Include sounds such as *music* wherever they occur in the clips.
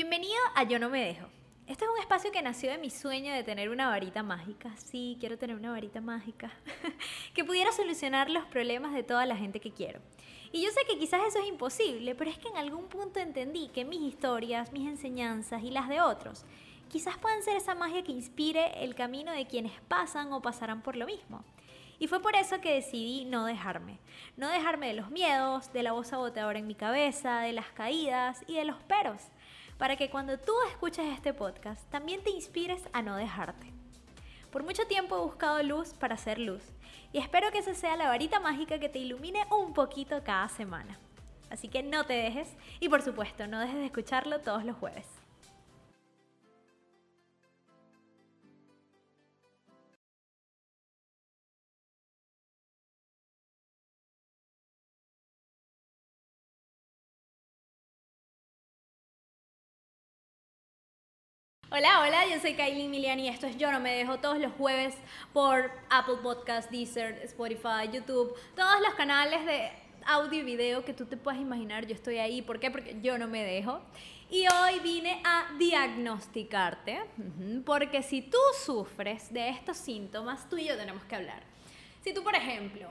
Bienvenido a Yo no me dejo. Este es un espacio que nació de mi sueño de tener una varita mágica. Sí, quiero tener una varita mágica *laughs* que pudiera solucionar los problemas de toda la gente que quiero. Y yo sé que quizás eso es imposible, pero es que en algún punto entendí que mis historias, mis enseñanzas y las de otros quizás puedan ser esa magia que inspire el camino de quienes pasan o pasarán por lo mismo. Y fue por eso que decidí no dejarme. No dejarme de los miedos, de la voz saboteadora en mi cabeza, de las caídas y de los peros. Para que cuando tú escuches este podcast también te inspires a no dejarte. Por mucho tiempo he buscado luz para hacer luz. Y espero que esa sea la varita mágica que te ilumine un poquito cada semana. Así que no te dejes y por supuesto no dejes de escucharlo todos los jueves. Hola, hola, yo soy Kylie Milian y esto es Yo No Me Dejo todos los jueves por Apple Podcast, Deezer, Spotify, YouTube, todos los canales de audio y video que tú te puedas imaginar, yo estoy ahí. ¿Por qué? Porque yo no me dejo. Y hoy vine a diagnosticarte, porque si tú sufres de estos síntomas, tú y yo tenemos que hablar. Si tú, por ejemplo,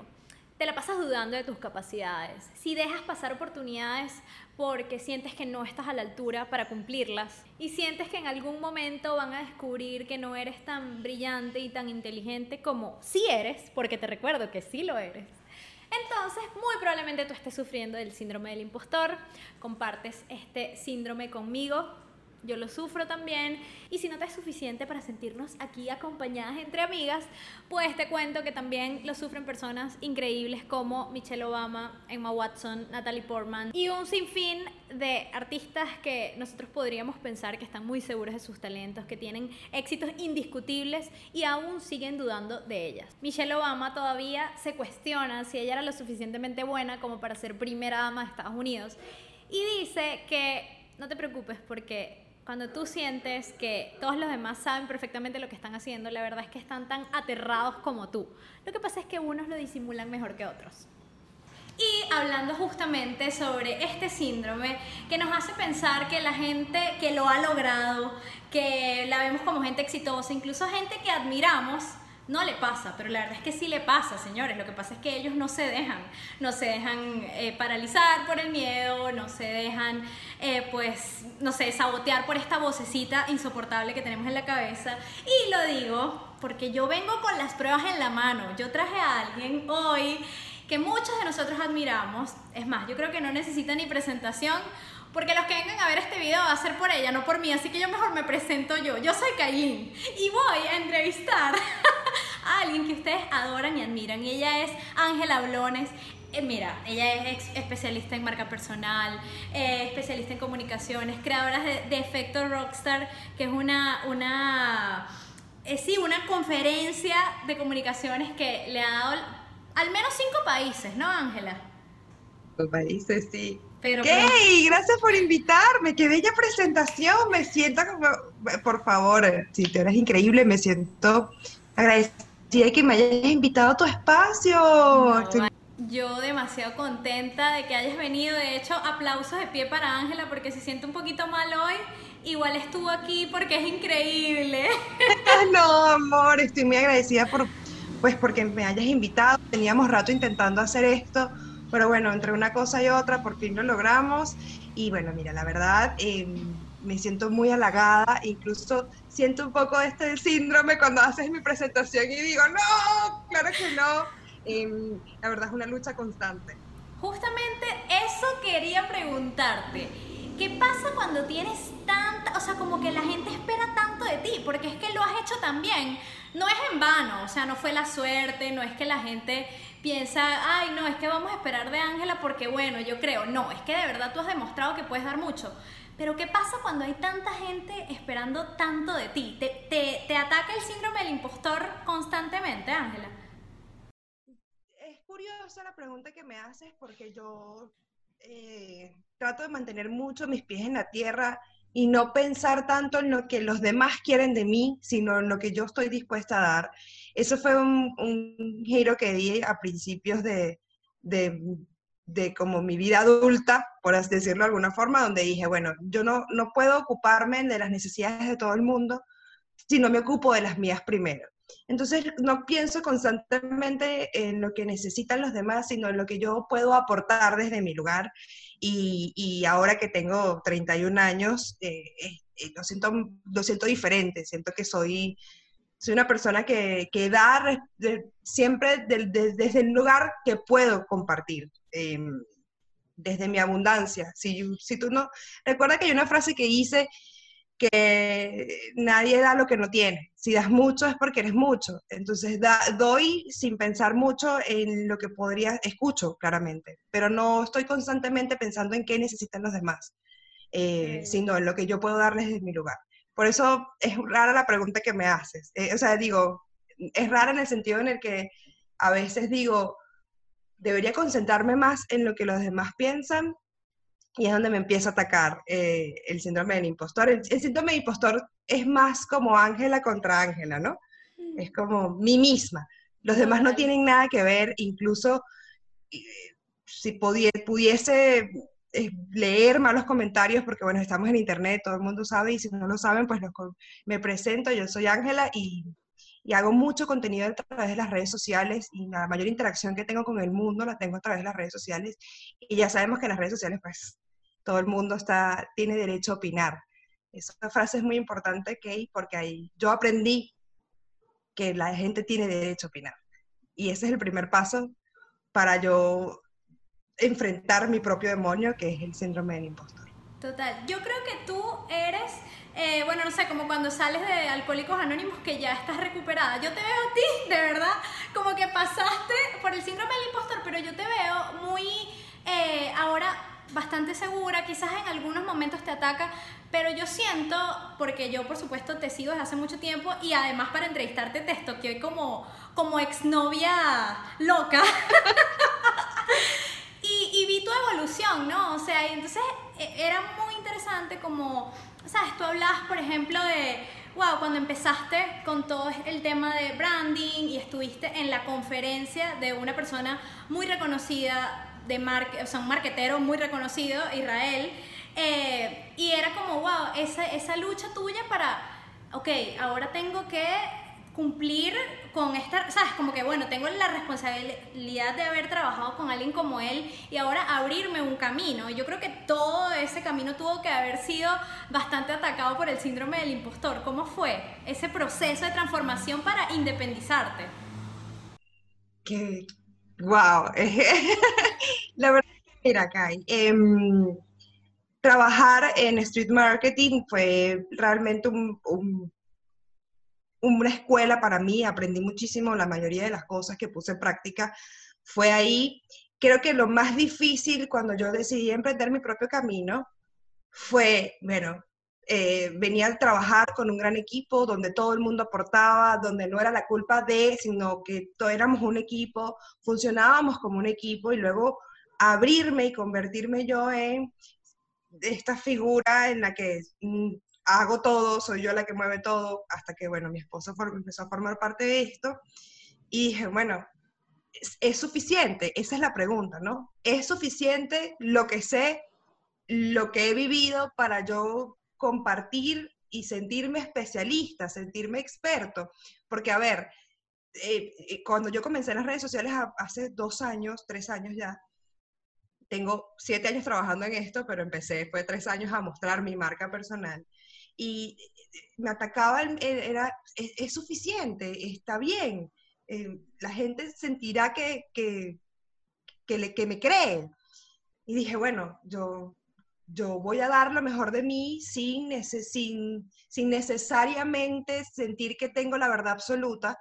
te la pasas dudando de tus capacidades, si dejas pasar oportunidades porque sientes que no estás a la altura para cumplirlas y sientes que en algún momento van a descubrir que no eres tan brillante y tan inteligente como sí eres, porque te recuerdo que sí lo eres. Entonces, muy probablemente tú estés sufriendo del síndrome del impostor, compartes este síndrome conmigo, yo lo sufro también. Y si no te es suficiente para sentirnos aquí acompañadas entre amigas, pues te cuento que también lo sufren personas increíbles como Michelle Obama, Emma Watson, Natalie Portman y un sinfín de artistas que nosotros podríamos pensar que están muy seguros de sus talentos, que tienen éxitos indiscutibles y aún siguen dudando de ellas. Michelle Obama todavía se cuestiona si ella era lo suficientemente buena como para ser primera dama de Estados Unidos y dice que no te preocupes porque cuando tú sientes que todos los demás saben perfectamente lo que están haciendo, la verdad es que están tan aterrados como tú. Lo que pasa es que unos lo disimulan mejor que otros. Y hablando justamente sobre este síndrome que nos hace pensar que la gente que lo ha logrado, que la vemos como gente exitosa, incluso gente que admiramos, no le pasa, pero la verdad es que sí le pasa, señores. Lo que pasa es que ellos no se dejan, no se dejan eh, paralizar por el miedo, no se dejan, eh, pues, no sé, sabotear por esta vocecita insoportable que tenemos en la cabeza. Y lo digo porque yo vengo con las pruebas en la mano. Yo traje a alguien hoy que muchos de nosotros admiramos. Es más, yo creo que no necesita ni presentación porque los que vengan a ver este video va a ser por ella, no por mí, así que yo mejor me presento yo. Yo soy Kailin y voy a entrevistar *laughs* a alguien que ustedes adoran y admiran. Y ella es Ángela Blones. Eh, mira, ella es especialista en marca personal, eh, especialista en comunicaciones, creadora de, Efecto Rockstar, que es una, una, eh, sí, una conferencia de comunicaciones que le ha dado al menos cinco países, ¿no, Ángela? Países, sí. Pero, gracias por invitarme, qué bella presentación, me siento como, por favor, si te eres increíble, me siento agradecida que me hayas invitado a tu espacio. yo demasiado contenta de que hayas venido, de hecho, aplausos de pie para Ángela porque se siente un poquito mal hoy, igual estuvo aquí porque es increíble. *laughs* no, amor, estoy muy agradecida por, pues, porque me hayas invitado, teníamos rato intentando hacer esto pero bueno, entre una cosa y otra por fin lo logramos. Y bueno, mira, la verdad, em, me siento muy halagada, incluso siento un poco este síndrome cuando haces mi presentación y digo, no, claro que no. Em, la verdad es una lucha constante. Justamente eso quería preguntarte. ¿Qué pasa cuando tienes tanta, o sea, como que la gente espera tanto de ti? Porque es que lo has hecho también no es en vano, o sea, no fue la suerte, no es que la gente piensa, ay, no, es que vamos a esperar de Ángela porque, bueno, yo creo, no, es que de verdad tú has demostrado que puedes dar mucho. Pero ¿qué pasa cuando hay tanta gente esperando tanto de ti? ¿Te, te, ataca el síndrome del impostor constantemente, Ángela? Es curiosa la pregunta que me haces porque yo eh, trato de mantener mucho mis pies en la tierra y no pensar tanto en lo que los demás quieren de mí, sino en lo que yo estoy dispuesta a dar. Eso fue un, giro que di a principios de, de, como mi vida adulta, por así decirlo de alguna forma, donde dije, bueno, yo no, no puedo ocuparme de las necesidades de todo el mundo si no me ocupo de las mías primero. Entonces no pienso constantemente en lo que necesitan los demás, sino en lo que yo puedo aportar desde mi lugar. Y, y ahora que tengo 31 años, eh, eh, lo, siento, lo siento diferente, siento que soy soy una persona que, que da siempre desde el lugar que puedo compartir, em, desde mi abundancia. Si, si tú no, recuerda que hay una frase que hice que nadie da lo que no tiene. Si das mucho es porque eres mucho. Entonces doy sin pensar mucho en lo que podría, escucho claramente, pero no estoy constantemente pensando en qué necesitan los demás, eh, sino en lo que yo puedo darles desde mi lugar. Por eso es rara la pregunta que me haces. Eh, o sea, digo, es rara en el sentido en el que a veces digo, debería concentrarme más en lo que los demás piensan y es donde me empieza a atacar eh, el síndrome del impostor. El, síndrome del impostor es más como Ángela contra Ángela, ¿no? Mm. Es como mí misma. Los demás no tienen nada que ver, incluso eh, si pudiese leer malos comentarios, porque bueno, estamos en internet, todo el mundo sabe, y si no lo saben, pues me presento, yo soy Ángela y, y, hago mucho contenido a través de las redes sociales y la mayor interacción que tengo con el mundo la tengo a través de las redes sociales. Y ya sabemos que en las redes sociales, pues todo el mundo está, tiene derecho a opinar. Esa frase es muy importante, Kay, porque ahí yo aprendí que la gente tiene derecho a opinar. Y ese es el primer paso para yo enfrentar mi propio demonio, que es el síndrome del impostor. Total, yo creo que tú eres, eh, bueno, no sé, como cuando sales de Alcohólicos Anónimos que ya estás recuperada. Yo te veo a ti, *laughs* de verdad, como que pasaste por el síndrome del impostor, pero yo te veo muy, eh, ahora bastante segura, quizás en algunos momentos te ataca, pero yo siento, porque yo por supuesto te sigo desde hace mucho tiempo y además para entrevistarte te estoqueé como, como exnovia loca. *laughs* evolución, ¿no? O sea, y entonces e, era muy interesante como, ¿sabes? Tú hablabas, por ejemplo, de, wow, cuando empezaste con todo el tema de branding y estuviste en la conferencia de una persona muy reconocida, de o sea, un marquetero muy reconocido, Israel, eh, y era como, wow, esa, esa lucha tuya para, ok, ahora tengo que cumplir con esta, sabes, como que bueno, tengo la responsabilidad de haber trabajado con alguien como él y ahora abrirme un camino. Yo creo que todo ese camino tuvo que haber sido bastante atacado por el síndrome del impostor. ¿Cómo fue ese proceso de transformación para independizarte? Que, wow, *laughs* la verdad, mira, Kai, em, trabajar en street marketing fue realmente un una escuela para mí, aprendí muchísimo, la mayoría de las cosas que puse en práctica fue ahí. Creo que lo más difícil cuando yo decidí emprender mi propio camino fue, bueno, eh, venía a trabajar con un gran equipo donde todo el mundo aportaba, donde no era la culpa de, sino que todos éramos un equipo, funcionábamos como un equipo y luego abrirme y convertirme yo en esta figura en la que mm, hago todo, soy yo la que mueve todo, hasta que, bueno, mi esposo empezó a formar parte de esto. Y dije, bueno, ¿es, suficiente? Esa es la pregunta, ¿no? ¿Es suficiente lo que sé, lo que he vivido para yo compartir y sentirme especialista, sentirme experto? Porque, a ver, eh, eh, cuando yo comencé en las redes sociales hace dos años, tres años ya, tengo siete años trabajando en esto, pero empecé, fue tres años a mostrar mi marca personal y me atacaba, era, es, suficiente, está bien, eh, la gente sentirá que, que, que, le, que me cree. Y dije, bueno, yo yo voy a dar lo mejor de mí sin, sin, sin necesariamente sentir que tengo la verdad absoluta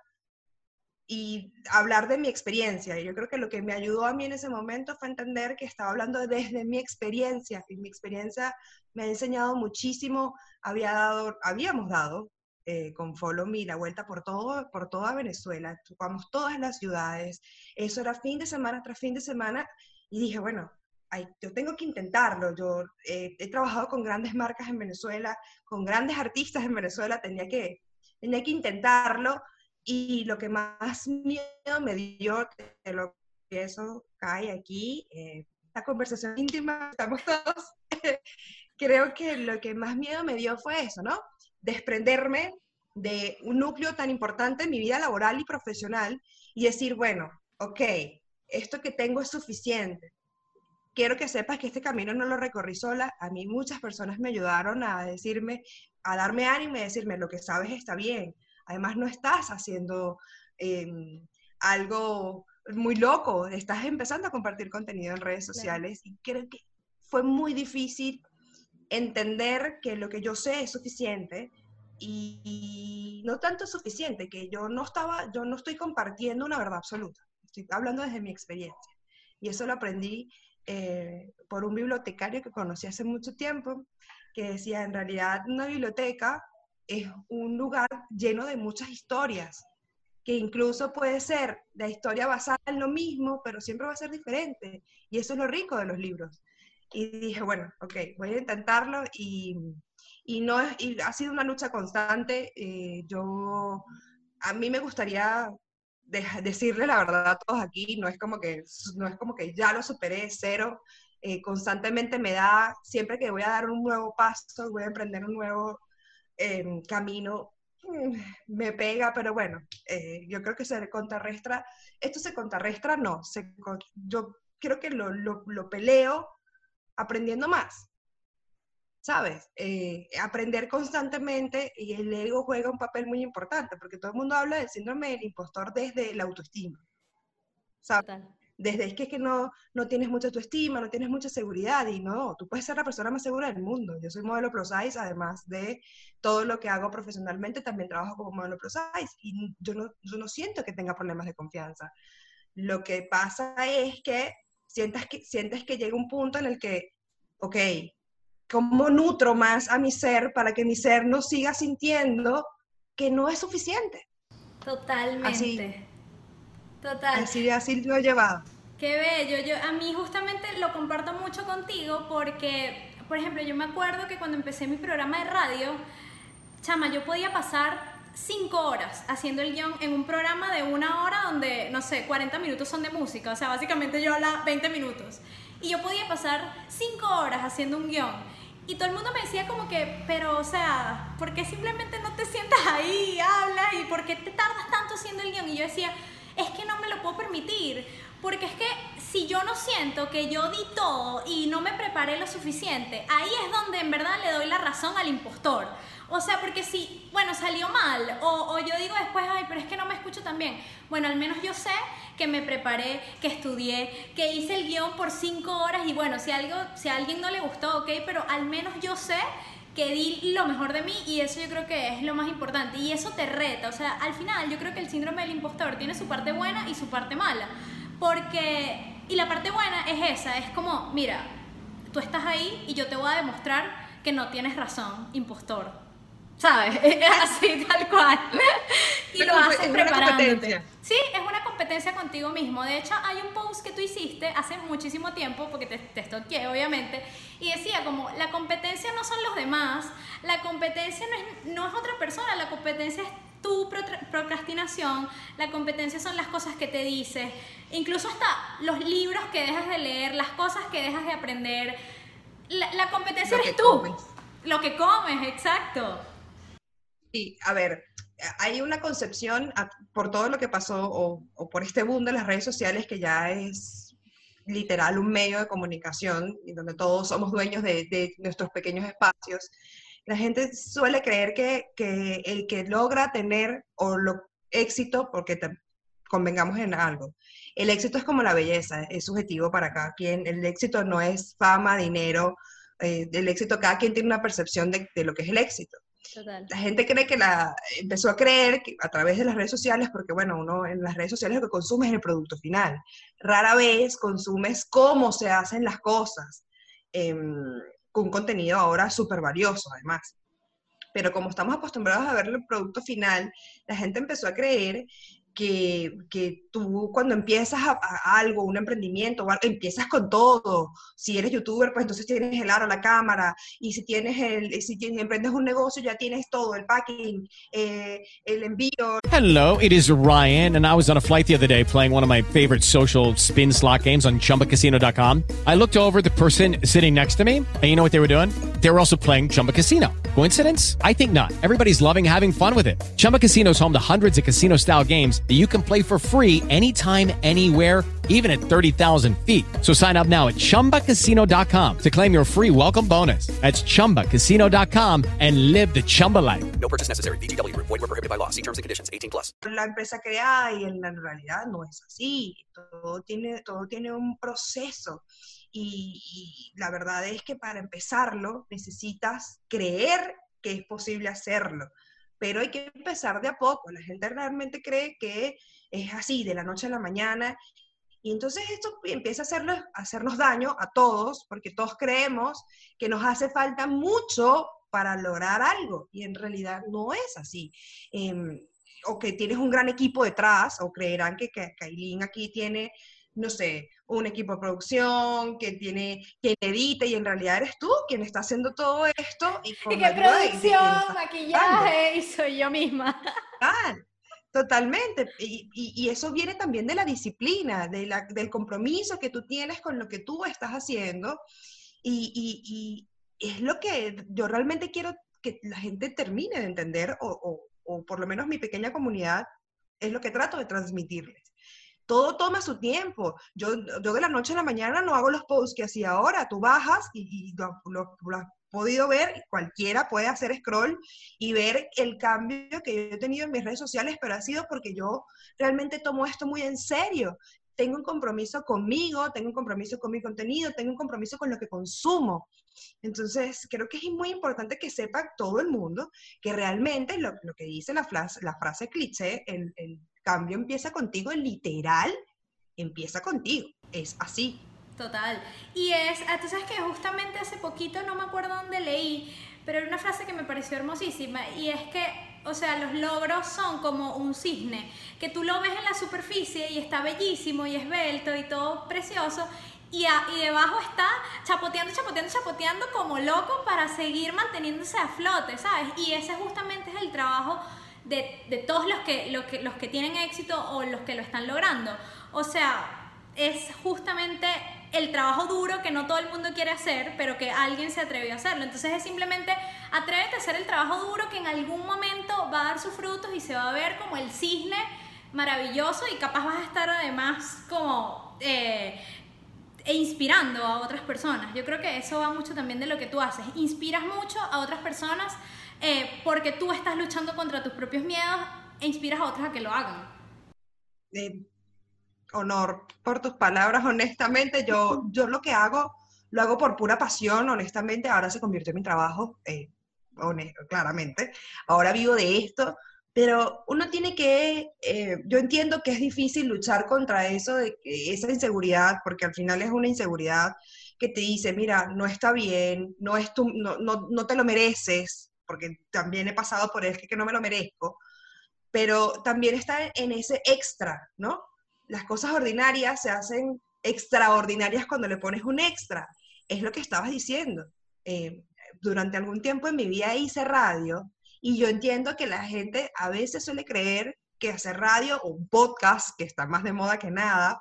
y hablar de mi experiencia. Y yo creo que lo que me ayudó a mí en ese momento fue entender que estaba hablando desde mi experiencia, y mi experiencia me ha enseñado muchísimo, había dado, habíamos dado eh, con Follow Me la vuelta por, todo, por toda Venezuela, tocamos todas las ciudades, eso era fin de semana tras fin de semana, y dije, bueno, yo tengo que intentarlo. Yo eh, he trabajado con grandes marcas en Venezuela, con grandes artistas en Venezuela, tenía que, tenía que intentarlo. Y lo que más miedo me dio, de lo que eso cae aquí, eh, conversación íntima, estamos todos, *laughs* creo que lo que más miedo me dio fue eso, ¿no? Desprenderme de un núcleo tan importante en mi vida laboral y profesional y decir, bueno, ok, esto que tengo es suficiente quiero que sepas que este camino no lo recorrí sola. A mí muchas personas me ayudaron a decirme, a darme ánimo y decirme, lo que sabes está bien. Además, no estás haciendo em, algo muy loco, estás empezando a compartir contenido en redes sociales y creo que fue muy difícil entender que lo que yo sé es suficiente y, y, no tanto suficiente, que yo no estaba, yo no estoy compartiendo una verdad absoluta, estoy hablando desde mi experiencia. Y eso lo aprendí eh, por un bibliotecario que conocí hace mucho tiempo, que decía, en realidad una biblioteca es un lugar lleno de muchas historias, que incluso puede ser la historia basada en lo mismo, pero siempre va a ser diferente. Y eso es lo rico de los libros. Y dije, bueno, ok, voy a intentarlo y, y no es, y ha sido una lucha constante. Eh, yo, a mí me gustaría decirle la verdad a todos aquí, no es como que, no es como que ya lo superé, cero. Eh, constantemente me da, siempre que voy a dar un nuevo paso, voy a emprender un nuevo em, camino, mm, me pega, pero bueno, eh, yo creo que se contrarrestra, esto se contrarrestra, no, se, yo creo que lo, lo, lo peleo aprendiendo más. ¿sabes? Eh, aprender constantemente y el ego juega un papel muy importante, porque todo el mundo habla del síndrome del impostor desde la autoestima. ¿sabes? Desde es que, es que no, no tienes mucha autoestima, no tienes mucha seguridad, y no, tú puedes ser la persona más segura del mundo. Yo soy modelo plus size, además de todo lo que hago profesionalmente, también trabajo como modelo plus size, y yo no, yo no siento que tenga problemas de confianza. Lo que pasa es que sientas que, sientes que llega un punto en el que, ok, cómo nutro más a mi ser para que mi ser no siga sintiendo que no es suficiente. Totalmente. Así, Total. Así, así lo he llevado. Qué bello. Yo, a mí justamente lo comparto mucho contigo porque, por ejemplo, yo me acuerdo que cuando empecé mi programa de radio, chama, yo podía pasar cinco horas haciendo el guion en un programa de una hora donde, no sé, 40 minutos son de música. O sea, básicamente yo habla 20 minutos. Y yo podía pasar cinco horas haciendo un guion. Y todo el mundo me decía como que, pero o sea, ¿por qué simplemente no te sientas ahí y hablas? ¿Y por qué te tardas tanto haciendo el guion? Y yo decía, es que no me lo puedo permitir. Porque es que si yo no siento que yo di todo y no me preparé lo suficiente, ahí es donde en verdad le doy la razón al impostor. O sea, porque si, bueno, salió mal, o, yo digo después, ay, pero es que no me escucho tan bien. Bueno, al menos yo sé que me preparé, que estudié, que hice el guion por cinco horas y bueno, si, algo, si a alguien no le gustó, ok, pero al menos yo sé que di lo mejor de mí y eso yo creo que es lo más importante y eso te reta, o sea, al final yo creo que el síndrome del impostor tiene su parte buena y su parte mala, porque, y la parte buena es esa, es como, mira, tú estás ahí y yo te voy a demostrar que no tienes razón, impostor. ¿Sabes? *laughs* Así, tal cual. *laughs* y lo haces preparándote. Sí, es una competencia contigo mismo. De hecho, hay un post que tú hiciste hace muchísimo tiempo, porque te, te obviamente, y decía como, la competencia no son los demás, la competencia no es, no es otra persona, la competencia es tu procrastinación, la competencia son las cosas que te dices, incluso hasta los libros que dejas de leer, las cosas que dejas de aprender. La, la competencia eres tú. Lo que comes, exacto. Sí, a ver, hay una concepción por todo lo que pasó o, por este boom de las redes sociales que ya es literal un medio de comunicación y donde todos somos dueños de, nuestros pequeños espacios. La gente suele creer que, el que logra tener o lo éxito, porque convengamos en algo, el éxito es como la belleza, es subjetivo para cada quien. El éxito no es fama, dinero, eh, el éxito, cada quien tiene una percepción de, lo que es el éxito. La gente cree que la empezó a creer a través de las redes sociales, porque bueno, uno en las redes sociales lo que consume es el producto final. Rara vez consumes cómo se hacen las cosas, em, con contenido ahora súper valioso además. Pero como estamos acostumbrados a ver el producto final, la gente empezó a creer que, que, tú cuando empiezas a, algo, un emprendimiento, empiezas con todo. Si eres youtuber, pues entonces tienes el aro, la cámara, y si tienes el, si emprendes un negocio, ya tienes todo, el packing, eh, el envío. Hello, it is Ryan, and I was on a flight the other day playing one of my favorite social spin slot games on ChumbaCasino.com. I looked over the person sitting next to me, and you know what they were doing? They were also playing Chumba Casino. Coincidence? I think not. Everybody's loving having fun with it. Chumba Casino is home to hundreds of casino-style games that you can play for free anytime, anywhere, even at 30,000 feet. So sign up now at ChumbaCasino.com to claim your free welcome bonus. That's ChumbaCasino.com and live the Chumba life. No purchase necessary. BGW. Void were prohibited by law. See terms and conditions. 18 plus. La empresa creada y en la realidad no es así. Todo tiene, todo tiene un proceso. Y, y la verdad es que para empezarlo necesitas creer que es posible hacerlo pero hay que empezar de a poco. La gente realmente cree que es así, de la noche a la mañana, y entonces esto empieza a hacernos, hacernos daño a todos, porque todos creemos que nos hace falta mucho para lograr algo, y en realidad no es así. Em, o que tienes un gran equipo detrás, o creerán que, que Kailin aquí tiene no sé, un equipo de producción que tiene, que edita y en realidad eres tú quien está haciendo todo esto. Y, con qué producción, maquillaje, y soy yo misma. *laughs* totalmente. Y, y, eso viene también de la disciplina, de la, del compromiso que tú tienes con lo que tú estás haciendo. Y, es lo que yo realmente quiero que la gente termine de entender, o, o, o por lo menos mi pequeña comunidad, es lo que trato de transmitirles todo toma su tiempo. Yo, yo de la noche a la mañana no hago los posts que hacía ahora. Tú bajas y, lo, has podido ver, cualquiera puede hacer scroll y ver el cambio que yo he tenido en mis redes sociales, pero ha sido porque yo realmente tomo esto muy en serio. Tengo un compromiso conmigo, tengo un compromiso con mi contenido, tengo un compromiso con lo que consumo. Entonces, creo que es muy importante que sepa todo el mundo que realmente lo, que dice la frase, la cliché, el cambio empieza contigo, literal, empieza contigo. Es así. Total. Y es, ah, tú sabes que justamente hace poquito, no me acuerdo dónde leí, pero era una frase que me pareció hermosísima, y es que, o sea, los logros son como un cisne, que tú lo ves en la superficie y está bellísimo y esbelto y todo precioso, y, y, debajo está chapoteando, chapoteando, chapoteando como loco para seguir manteniéndose a flote, ¿sabes? Y ese justamente es el trabajo de, todos los que, los, que, los que tienen éxito o los que lo están logrando. O sea, es justamente el trabajo duro que no todo el mundo quiere hacer, pero que alguien se atrevió a hacerlo. Entonces es simplemente atrévete a hacer el trabajo duro que en algún momento va a dar sus frutos y se va a ver como el cisne maravilloso y capaz vas a estar además como eh, inspirando a otras personas. Yo creo que eso va mucho también de lo que tú haces. Inspiras mucho a otras personas eh, porque tú estás luchando contra tus propios miedos e inspiras a otros a que lo hagan. honor por tus palabras, honestamente, yo, *laughs* yo lo que hago, lo hago por pura pasión, honestamente, ahora se convirtió en mi trabajo, eh, claramente, ahora vivo de esto, pero uno tiene que, eh, yo entiendo que es difícil luchar contra eso, de esa inseguridad, porque al final es una inseguridad que te dice, mira, no está bien, no, es tu, no, no, no te lo mereces, porque también he pasado por el que no me lo merezco, pero también está en ese extra, ¿no? Las cosas ordinarias se hacen extraordinarias cuando le pones un extra. Es lo que estabas diciendo. Eh, durante algún tiempo en mi vida hice radio y yo entiendo que la gente a veces suele creer que hacer radio o un podcast, que está más de moda que nada,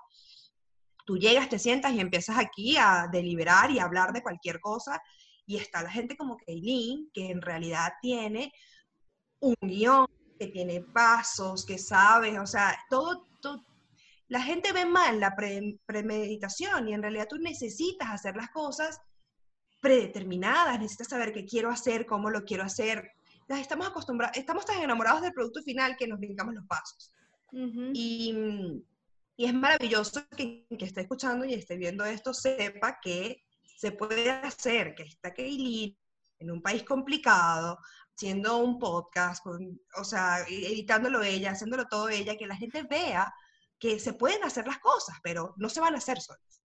tú llegas, te sientas y empiezas aquí a deliberar y a hablar de cualquier cosa y está la gente como Kaylin, que en realidad tiene un guion, que tiene pasos, que sabe, o sea, todo, la gente ve mal la premeditación y en realidad tú necesitas hacer las cosas predeterminadas, necesitas saber qué quiero hacer, cómo lo quiero hacer. Las estamos acostumbrados, estamos tan enamorados del producto final que nos brincamos los pasos. y, y, es maravilloso que quien que esté escuchando y esté viendo esto sepa que se puede hacer, que está Kaylin en un país complicado, haciendo un podcast, o sea, e-, editándolo ella, haciéndolo todo ella, que la gente vea que se pueden hacer las cosas, pero no se van a hacer solas.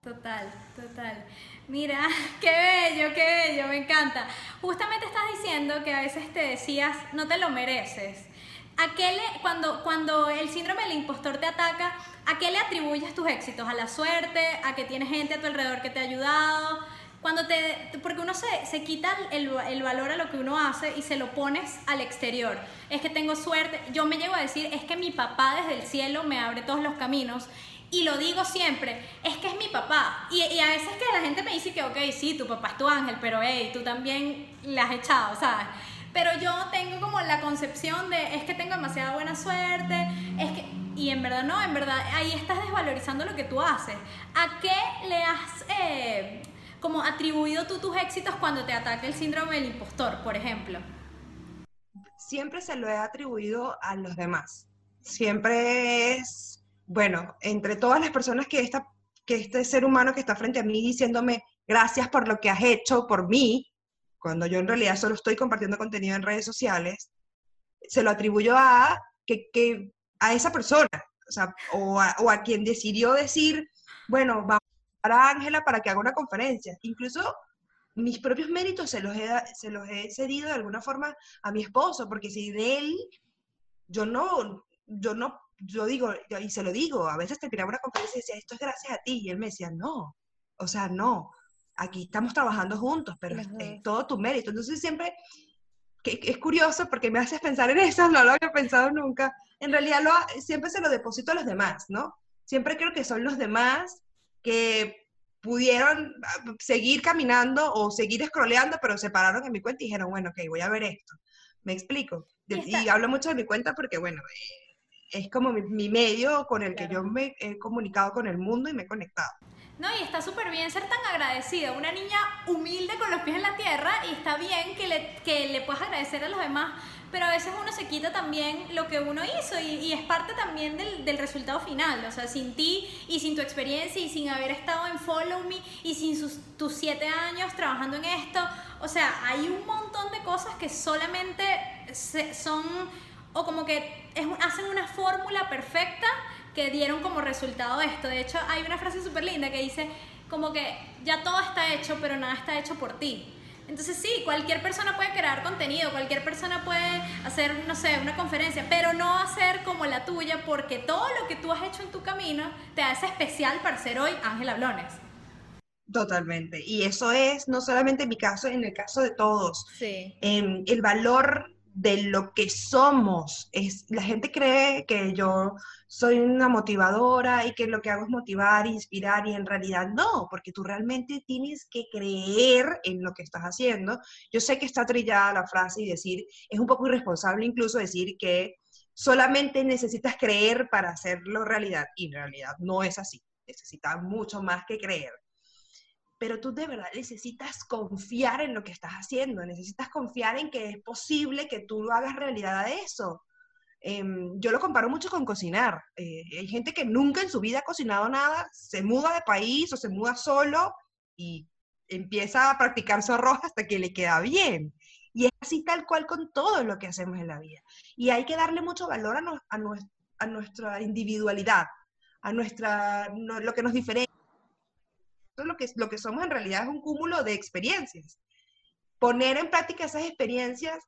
Total, total. Mira, *laughs* qué bello, qué bello, me encanta. Justamente estás diciendo que a veces te decías, no te lo mereces. ¿A qué le, cuando, cuando el síndrome del impostor te ataca, ¿a qué le atribuyes tus éxitos? ¿A la suerte? ¿A que tienes gente a tu alrededor que te ha ayudado? Cuando te, porque uno se, se quita el, el, valor a lo que uno hace y se lo pones al exterior. Es que tengo suerte. Yo me llego a decir, es que mi papá desde el cielo me abre todos los caminos. Y lo digo siempre, es que es mi papá. Y, y, a veces que la gente me dice que, ok, sí, tu papá es tu ángel, pero hey, tú también le has echado, ¿sabes? Pero yo tengo como la concepción de, es que tengo demasiada buena suerte, es que, y en verdad no, en verdad ahí estás desvalorizando lo que tú haces. ¿A qué le has... Eh, como atribuido tú tus éxitos cuando te ataca el síndrome del impostor, por ejemplo? Siempre se lo he atribuido a los demás. Siempre es, bueno, entre todas las personas que, esta, que este ser humano que está frente a mí diciéndome gracias por lo que has hecho por mí, cuando yo en realidad solo estoy compartiendo contenido en redes sociales, se lo atribuyo a, que, que a esa persona, o, sea, o, a, o a quien decidió decir, bueno, vamos a Ángela para que haga una conferencia. Incluso mis propios méritos se los, he, se los he cedido de alguna forma a mi esposo, porque si de él, yo no, yo no, yo digo, y se lo digo, a veces terminaba una conferencia y decía, esto es gracias a ti, y él me decía, no, o sea, no, aquí estamos trabajando juntos, pero es, todo tu mérito. Entonces siempre, que, es curioso porque me haces pensar en eso, *laughs* no lo había pensado nunca, en realidad lo, siempre se lo deposito a los demás, ¿no? Siempre creo que son los demás que pudieron ah, seguir caminando o seguir scrolleando, pero se pararon en mi cuenta y dijeron, bueno, ok, voy a ver esto. ¿Me explico? Y, hablo mucho de mi cuenta porque, bueno, eh, es como mi, medio con el que yo me he comunicado con el mundo y me he conectado. No, y está súper bien ser tan agradecida. Una niña humilde con los pies en la tierra y está bien que le, que le puedas agradecer a los demás pero a veces uno se quita también lo que uno hizo y, es parte también del, del, resultado final, o sea, sin ti y sin tu experiencia y sin haber estado en Follow Me y sin sus, tus siete años trabajando en esto, o sea, hay un montón de cosas que solamente son, o como que es, hacen una fórmula perfecta que dieron como resultado esto. De hecho, hay una frase súper linda que dice como que ya todo está hecho, pero nada está hecho por ti. Entonces sí, cualquier persona puede crear contenido, cualquier persona puede hacer, no sé, una conferencia, pero no hacer como la tuya porque todo lo que tú has hecho en tu camino te hace especial para ser hoy Ángela Blones. Totalmente. Y eso es no solamente en mi caso, en el caso de todos. Sí. Em, el valor de lo que somos. Es, la gente cree que yo soy una motivadora y que lo que hago es motivar, inspirar y en realidad no, porque tú realmente tienes que creer en lo que estás haciendo. Yo sé que está trillada la frase y decir, es un poco irresponsable incluso decir que solamente necesitas creer para hacerlo realidad y en realidad no es así. Necesitas mucho más que creer pero tú de verdad necesitas confiar en lo que estás haciendo, necesitas confiar en que es posible que tú hagas realidad de eso. Em, yo lo comparo mucho con cocinar. Eh, hay gente que nunca en su vida ha cocinado nada, se muda de país o se muda solo y empieza a practicar su arroz hasta que le queda bien. Y es así tal cual con todo lo que hacemos en la vida. Y hay que darle mucho valor a, a, nuestra individualidad, a nuestra, lo que nos diferencia lo que, lo que somos en realidad es un cúmulo de experiencias. Poner en práctica esas experiencias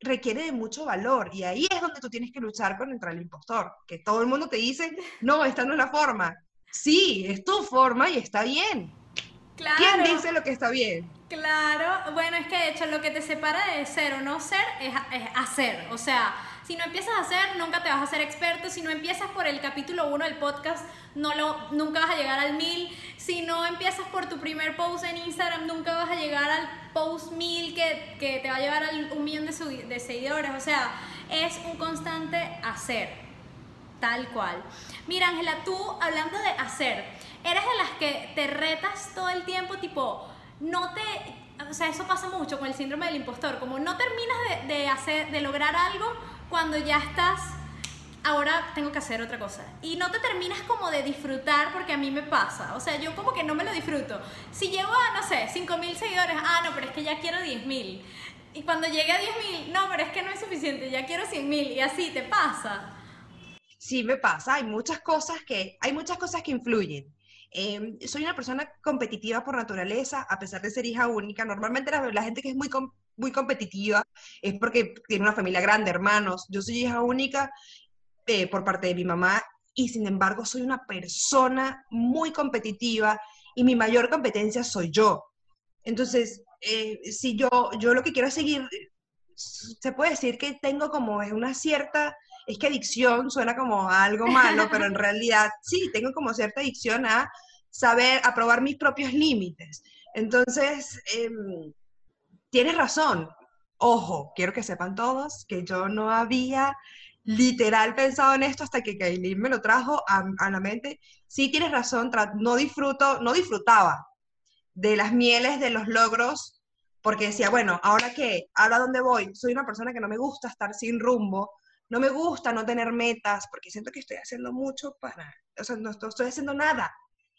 requiere de mucho valor y ahí es donde tú tienes que luchar contra el impostor, que todo el mundo te dice, no, esta no es la forma. Sí, es tu forma y está bien. Claro. ¿Quién dice lo que está bien? Claro, bueno, es que de hecho lo que te separa de ser o no ser es, es hacer, o sea, si no empiezas a hacer, nunca te vas a hacer experto. Si no empiezas por el capítulo 1 del podcast, no lo, nunca vas a llegar al 1000. Si no empiezas por tu primer post en Instagram, nunca vas a llegar al post 1000 que, que te va a llevar a un millón de, seguidores. O sea, es un constante hacer, tal cual. Mira, Ángela, tú hablando de hacer, eres de las que te retas todo el tiempo, tipo, no te o sea, eso pasa mucho con el síndrome del impostor, como no terminas de, hacer, de lograr algo cuando ya estás ahora tengo que hacer otra cosa. Y no te terminas como de disfrutar porque a mí me pasa. O sea, yo como que no me lo disfruto. Si llego a, no sé, 5 mil seguidores, ah, no, pero es que ya quiero 10 mil. Y cuando llegue a 10 mil, no, pero es que no es suficiente, ya quiero 100 mil. Y así te pasa. Sí, me pasa. Hay muchas cosas que, hay muchas cosas que influyen. Em, soy una persona competitiva por naturaleza, a pesar de ser hija única. Normalmente la, gente que es muy, muy competitiva es porque tiene una familia grande, hermanos. Yo soy hija única eh, por parte de mi mamá y sin embargo soy una persona muy competitiva y mi mayor competencia soy yo. Entonces, eh, si yo, yo lo que quiero seguir, se puede decir que tengo como una cierta, es que adicción suena como algo malo, *laughs* pero en realidad sí, tengo como cierta adicción a saber, a probar mis propios límites. Entonces, em, tienes razón. Ojo, quiero que sepan todos que yo no había literal pensado en esto hasta que Kailin me lo trajo a, la mente. Sí, tienes razón, no disfruto, no disfrutaba de las mieles de los logros, porque decía, bueno, ahora qué, ahora dónde voy, soy una persona que no me gusta estar sin rumbo, no me gusta no tener metas, porque siento que estoy haciendo mucho para, o sea, no estoy haciendo nada.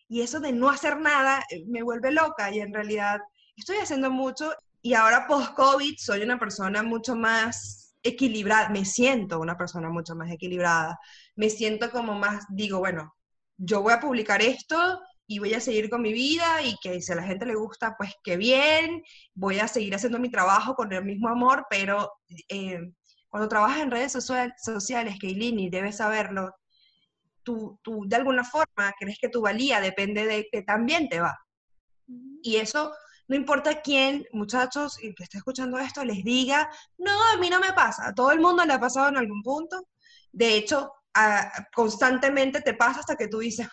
Y eso de no hacer nada eh, me vuelve loca y en realidad estoy haciendo mucho y ahora post-COVID soy una persona mucho más equilibrada, me siento una persona mucho más equilibrada, me siento como más, digo, bueno, yo voy a publicar esto y voy a seguir con mi vida y que si a la gente le gusta, pues qué bien, voy a seguir haciendo mi trabajo con el mismo amor, pero eh, cuando trabajas en redes sociales, Keilini, debes saberlo, tú, tú de alguna forma crees que tu valía depende de que también te va. Y eso no importa quién, muchachos, y que esté escuchando esto, les diga, no, a mí no me pasa, a todo el mundo le ha pasado en algún punto. De hecho, constantemente te pasa hasta que tú dices,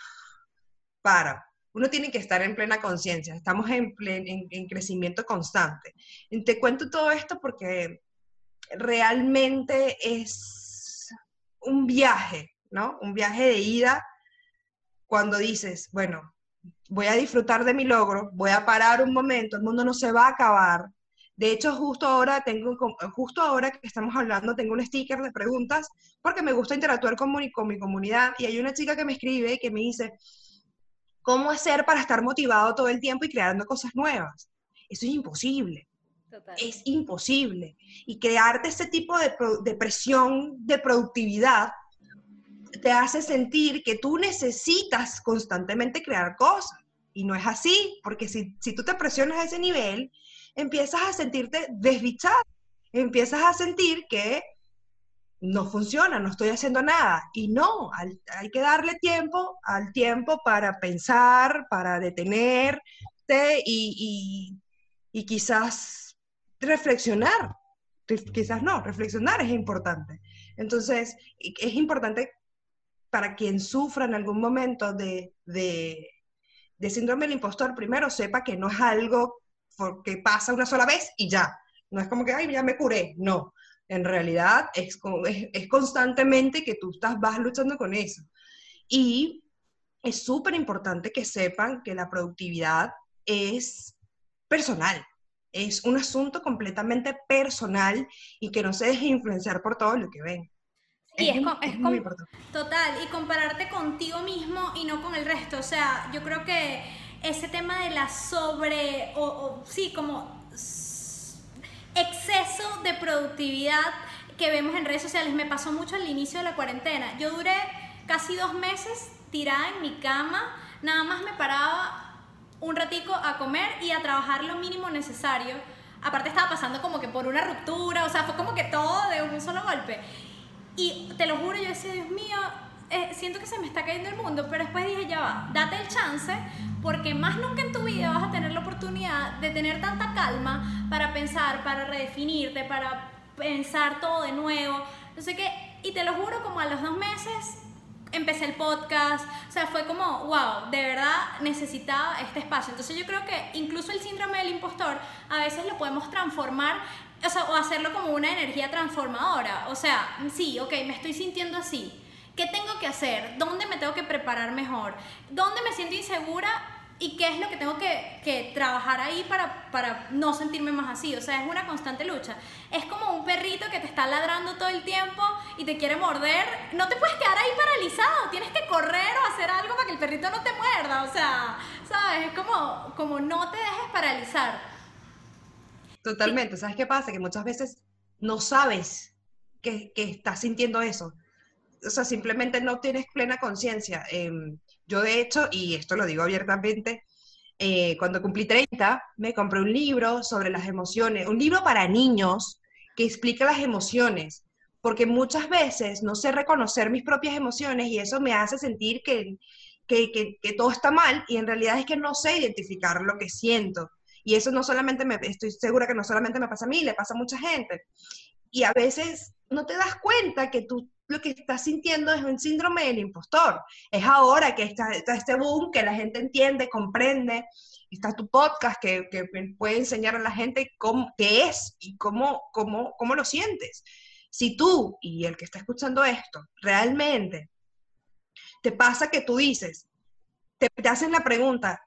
para, uno tiene que estar en plena conciencia, estamos en, en, crecimiento constante. Y te cuento todo esto porque realmente es un viaje, ¿no? Un viaje de ida cuando dices, bueno, voy a disfrutar de mi logro, voy a parar un momento, el mundo no se va a acabar. De hecho, justo ahora tengo, justo ahora que estamos hablando, tengo un sticker de preguntas porque me gusta interactuar con mi, con mi comunidad y hay una chica que me escribe que me dice, ¿cómo hacer para estar motivado todo el tiempo y creando cosas nuevas? Eso es imposible. Es imposible. Y crearte ese tipo de, de presión de productividad te hace sentir que tú necesitas constantemente crear cosas. Y no es así, porque si, si tú te presionas a ese nivel, empiezas a sentirte desdichado, empiezas a sentir que no funciona, no estoy haciendo nada. Y no, hay que darle tiempo al tiempo para pensar, para detenerte y, y, y quizás reflexionar. Quizás no, reflexionar es importante. Entonces, es importante para quien sufra en algún momento de, síndrome del impostor, primero sepa que no es algo que pasa una sola vez y ya. No es como que, ay, ya me curé. No. En realidad es, es, constantemente que tú estás, vas luchando con eso. Y es súper importante que sepan que la productividad es personal. Es un asunto completamente personal y que no se deje influenciar por todo lo que ven. Y es, es, muy importante. Total, y compararte contigo mismo y no con el resto. O sea, yo creo que ese tema de la sobre, o, sí, como exceso de productividad que vemos en redes sociales, me pasó mucho al inicio de la cuarentena. Yo duré casi dos meses tirada en mi cama, nada más me paraba un ratico a comer y a trabajar lo mínimo necesario. Aparte estaba pasando como que por una ruptura, o sea, fue como que todo de un solo golpe. Y te lo juro, yo decía, Dios mío, eh, siento que se me está cayendo el mundo, pero después dije, ya va, date el chance, porque más nunca en tu vida vas a tener la oportunidad de tener tanta calma para pensar, para redefinirte, para pensar todo de nuevo, no sé qué, y te lo juro, como a los dos meses empecé el podcast, o sea, fue como, wow, de verdad necesitaba este espacio. Entonces yo creo que incluso el síndrome del impostor a veces lo podemos transformar o, o hacerlo como una energía transformadora. O sea, sí, ok, me estoy sintiendo así. ¿Qué tengo que hacer? ¿Dónde me tengo que preparar mejor? ¿Dónde me siento insegura? y qué es lo que tengo que, que trabajar ahí para, para, no sentirme más así. O sea, es una constante lucha. Es como un perrito que te está ladrando todo el tiempo y te quiere morder. No te puedes quedar ahí paralizado. Tienes que correr o hacer algo para que el perrito no te muerda. O sea, ¿sabes? Es como, como no te dejes paralizar. Totalmente. ¿Sabes qué pasa? Que muchas veces no sabes que, estás sintiendo eso. O sea, simplemente no tienes plena conciencia. Eh, yo de hecho, y esto lo digo abiertamente, eh, cuando cumplí 30, me compré un libro sobre las emociones, un libro para niños que explica las emociones, porque muchas veces no sé reconocer mis propias emociones y eso me hace sentir que, que, todo está mal y en realidad es que no sé identificar lo que siento. Y eso no solamente me, estoy segura que no solamente me pasa a mí, le pasa a mucha gente. Y a veces no te das cuenta que tú lo que estás sintiendo es un síndrome del impostor. Es ahora que está, este boom, que la gente entiende, comprende. Está tu podcast que, que puede enseñar a la gente cómo, qué es y cómo, cómo, cómo lo sientes. Si tú y el que está escuchando esto realmente te pasa que tú dices, te, te hacen la pregunta,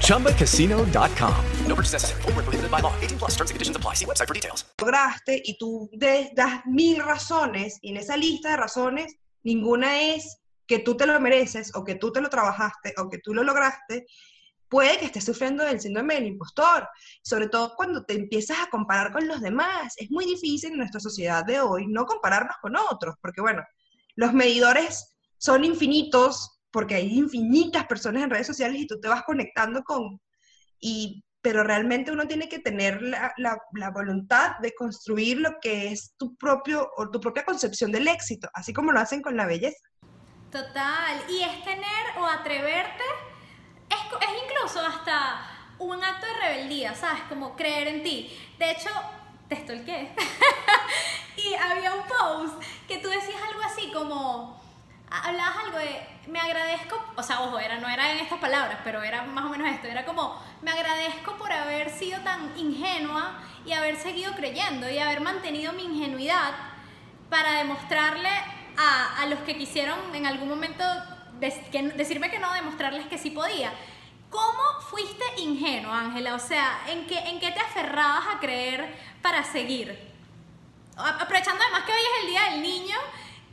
ChumbaCasino.com. No purchase necessary. Full prohibited by law. 18 plus terms and conditions apply. See website for details. Lograste y tú das mil razones y en esa lista de razones ninguna es que tú te lo mereces o que tú te lo trabajaste o que tú lo lograste puede que estés sufriendo del síndrome del impostor, sobre todo cuando te empiezas a comparar con los demás. Es muy difícil en nuestra sociedad de hoy no compararnos con otros, porque bueno, los medidores son infinitos, porque hay infinitas personas en redes sociales y tú te vas conectando con... Y, pero realmente uno tiene que tener la, la, voluntad de construir lo que es tu propio o tu propia concepción del éxito, así como lo hacen con la belleza. Total, y es tener o atreverte es, incluso hasta un acto de rebeldía, ¿sabes? Como creer en ti. De hecho, te qué *laughs* y había un post que tú decías algo así como hablabas algo de me agradezco, o sea, ojo, era, no era en estas palabras, pero era más o menos esto, era como me agradezco por haber sido tan ingenua y haber seguido creyendo y haber mantenido mi ingenuidad para demostrarle a, a los que quisieron en algún momento decirme que no, demostrarles que sí podía. ¿Cómo fuiste ingenuo, Ángela? O sea, ¿en qué, ¿en qué te aferrabas a creer para seguir? Aprovechando además que hoy es el Día del Niño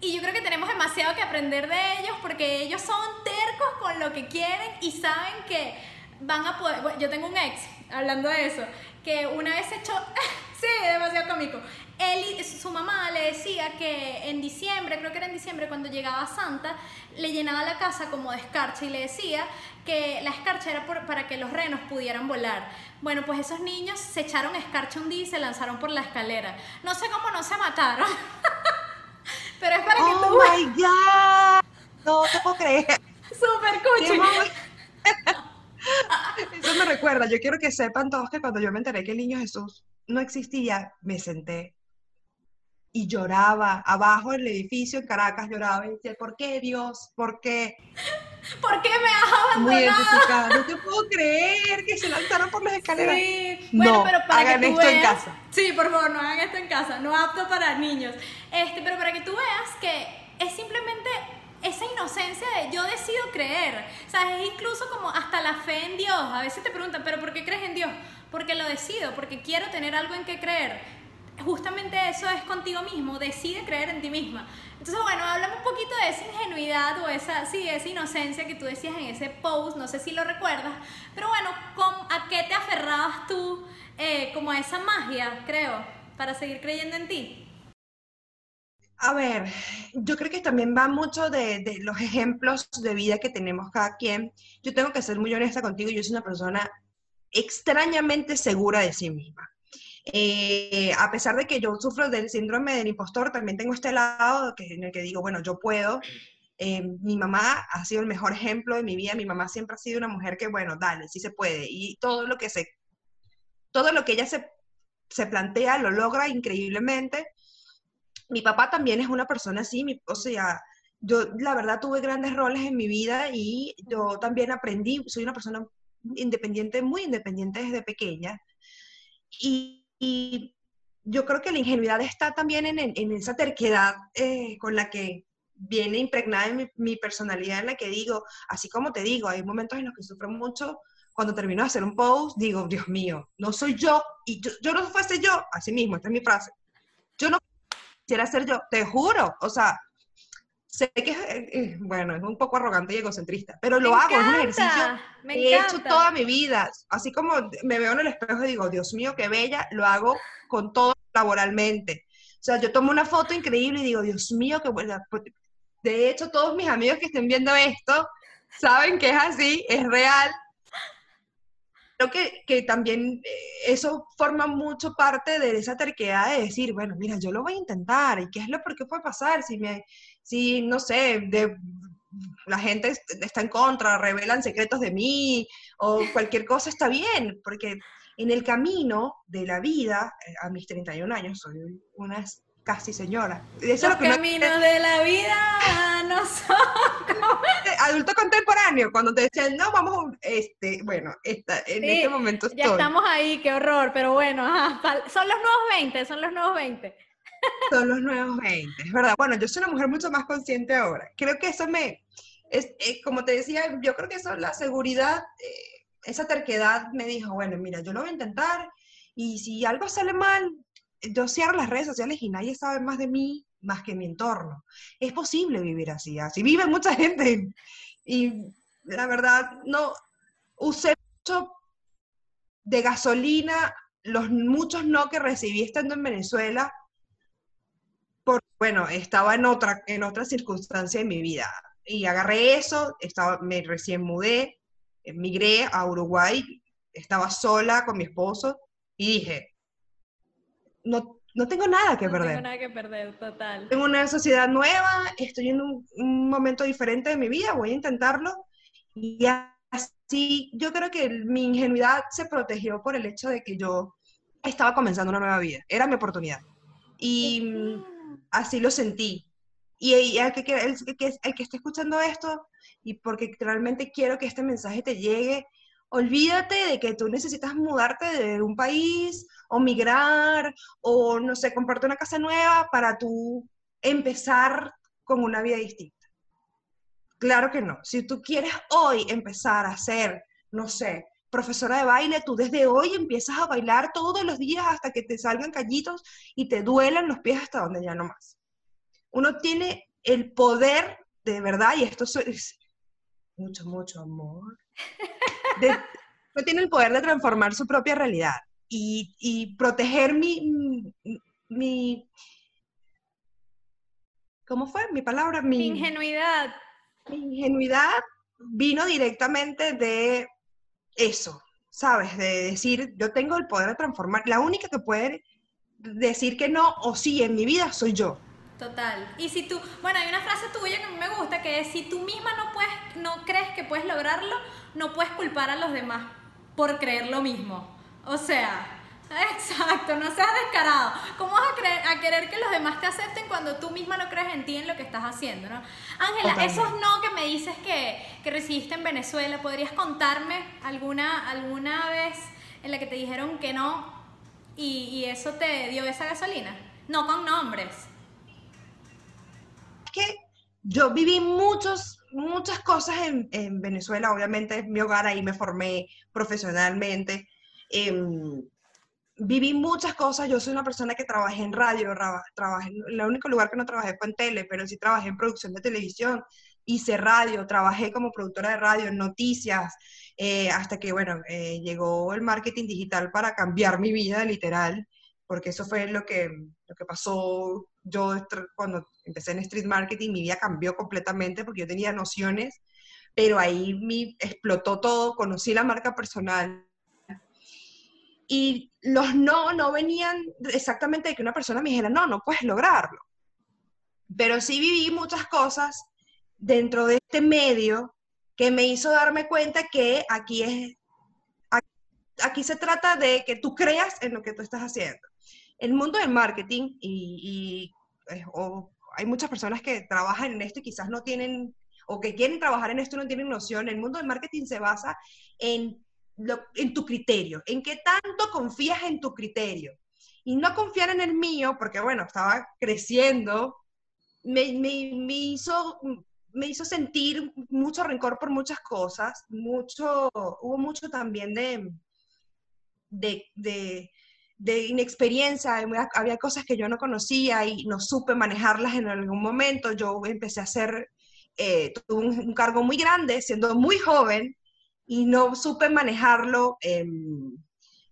y yo creo que tenemos demasiado que aprender de ellos porque ellos son tercos con lo que quieren y saben que van a poder... yo tengo un ex, hablando de eso, que una vez echó... *laughs* sí, demasiado cómico. Él su mamá le decía que en diciembre, creo que era en diciembre, cuando llegaba Santa, le llenaba la casa como de escarcha y le decía que la escarcha era para que los renos pudieran volar. Bueno, pues esos niños se echaron escarcha un día y se lanzaron por la escalera. No sé cómo no se mataron. *laughs* Pero es para que tú... ¡Oh, my God! No te puedo creer. Súper cuchi. *laughs* Eso me recuerda. Yo quiero que sepan todos que cuando yo me enteré que el niño Jesús no existía, me senté y lloraba abajo del edificio en Caracas, lloraba y decía, ¿por qué Dios? ¿Por qué? *laughs* ¿Por qué me has abandonado? No te puedo creer que se lanzaron por las escaleras. Sí, bueno, no, pero para hagan que tú esto veas, en casa. Sí, por favor, no hagan esto en casa, no apto para niños. Este, pero para que tú veas que es simplemente esa inocencia de yo decido creer. O sea, es incluso como hasta la fe en Dios. A veces te preguntan, ¿pero por qué crees en Dios? Porque lo decido, porque quiero tener algo en que creer justamente eso es contigo mismo, decide creer en ti misma. Entonces, bueno, hablamos un poquito de esa ingenuidad o esa, sí, esa inocencia que tú decías en ese post, no sé si lo recuerdas, pero bueno, ¿a qué te aferrabas tú eh, como a esa magia, creo, para seguir creyendo en ti? A ver, yo creo que también va mucho de, de, los ejemplos de vida que tenemos cada quien. Yo tengo que ser muy honesta contigo, yo soy una persona extrañamente segura de sí misma. Eh, a pesar de que yo sufro del síndrome del impostor, también tengo este lado que, en el que digo, bueno, yo puedo. Eh, mi mamá ha sido el mejor ejemplo de mi vida. Mi mamá siempre ha sido una mujer que, bueno, dale, sí se puede. Y todo lo que se, todo lo que ella se, se plantea lo logra increíblemente. Mi papá también es una persona así, o sea, yo la verdad tuve grandes roles en mi vida y yo también aprendí, soy una persona independiente, muy independiente desde pequeña. Y y yo creo que la ingenuidad está también en, esa terquedad eh, con la que viene impregnada en mi, personalidad, en la que digo, así como te digo, hay momentos en los que sufro mucho. Cuando termino de hacer un post, digo, Dios mío, no soy yo, y yo, no fuese yo, así mismo, esta es mi frase. Yo no quisiera ser yo, te juro, o sea, sé que es, eh, eh, bueno, es un poco arrogante y egocentrista, pero lo hago, es un ejercicio que he hecho toda mi vida. Así como me veo en el espejo y digo, Dios mío, qué bella, lo hago con todo laboralmente. O sea, yo tomo una foto increíble y digo, Dios mío, qué buena. De hecho, todos mis amigos que estén viendo esto saben que es así, es real. Creo que, que también eh, eso forma mucho parte de esa terquedad de decir, bueno, mira, yo lo voy a intentar, ¿y qué es lo por qué puede pasar? Si me, si, no sé, de, la gente está en contra, revelan secretos de mí o cualquier cosa está bien, porque en el camino de la vida, eh, a mis 31 años, soy una casi señora. Los caminos de la vida no son *laughs* Adulto contemporáneo, cuando te decían, no, vamos, este, bueno, esta, en este momento Ya estamos ahí, qué horror, pero bueno, son los nuevos 20, son los nuevos 20. Son los nuevos 20, es verdad. Bueno, yo soy una mujer mucho más consciente ahora. Creo que eso me, es, eh, como te decía, yo creo que eso, la seguridad, eh, esa terquedad me dijo, bueno, mira, yo lo voy a intentar y si algo sale mal, yo cierro las redes sociales y nadie sabe más de mí más que mi entorno. Es posible vivir así, así vive mucha gente. Y la verdad, no, usé mucho de gasolina los muchos no que recibí estando en Venezuela bueno, estaba en otra, en otra circunstancia de mi vida. Y agarré eso, estaba, me recién mudé, emigré a Uruguay, estaba sola con mi esposo y dije, no, no tengo nada que perder. No tengo nada que perder, total. Tengo una sociedad nueva, estoy en un, un momento diferente de mi vida, voy a intentarlo. Y así, yo creo que mi ingenuidad se protegió por el hecho de que yo estaba comenzando una nueva vida, era mi oportunidad. Y así lo sentí. Y, el, que, el, que, el que esté escuchando esto, y porque realmente quiero que este mensaje te llegue, olvídate de que tú necesitas mudarte de un país o migrar o, no sé, comprarte una casa nueva para tú empezar con una vida distinta. Claro que no. Si tú quieres hoy empezar a ser, no sé, profesora de baile, tú desde hoy empiezas a bailar todos los días hasta que te salgan callitos y te duelan los pies hasta donde ya no más. Uno tiene el poder de verdad, y esto es mucho, mucho amor, *laughs* uno tiene el poder de transformar su propia realidad y, proteger mi, mi, ¿cómo fue? Mi palabra, mi ingenuidad. Mi ingenuidad vino directamente de eso, ¿sabes? De decir, yo tengo el poder de transformar. La única que puede decir que no o sí en mi vida soy yo. Total. Y si tú, bueno, hay una frase tuya que me gusta que es si tú misma no puedes, no crees que puedes lograrlo, no puedes culpar a los demás por creer lo mismo. O sea, Exacto, no seas descarado. ¿Cómo vas a, a querer que los demás te acepten cuando tú misma no crees en ti, en lo que estás haciendo? ¿no? Ángela, esos no que me dices que, que recibiste en Venezuela, ¿podrías contarme alguna, alguna vez en la que te dijeron que no y, y eso te dio esa gasolina? No con nombres. Que yo viví muchos, muchas cosas en, en Venezuela, obviamente es mi hogar, ahí me formé profesionalmente. Eh, viví muchas cosas. Yo soy una persona que trabajé en radio, trabajé, el único lugar que no trabajé fue en tele, pero sí trabajé en producción de televisión, hice radio, trabajé como productora de radio, en noticias, eh, hasta que, bueno, eh, llegó el marketing digital para cambiar mi vida, literal, porque eso fue lo que, lo que pasó. Yo cuando empecé en street marketing, mi vida cambió completamente porque yo tenía nociones, pero ahí me explotó todo, conocí la marca personal, y los no no venían exactamente de que una persona me dijera, no, no puedes lograrlo. Pero sí viví muchas cosas dentro de este medio que me hizo darme cuenta que aquí es, aquí, se trata de que tú creas en lo que tú estás haciendo. El mundo del marketing y, eh, hay muchas personas que trabajan en esto y quizás no tienen o que quieren trabajar en esto y no tienen noción. El mundo del marketing se basa en en tu criterio, en qué tanto confías en tu criterio. Y no confiar en el mío, porque bueno, estaba creciendo, me, me, hizo, me hizo sentir mucho rencor por muchas cosas, mucho, hubo mucho también de, de, de, de inexperiencia, había cosas que yo no conocía y no supe manejarlas en algún momento. Yo empecé a hacer, eh, tuve un, cargo muy grande, siendo muy joven, y no supe manejarlo, em,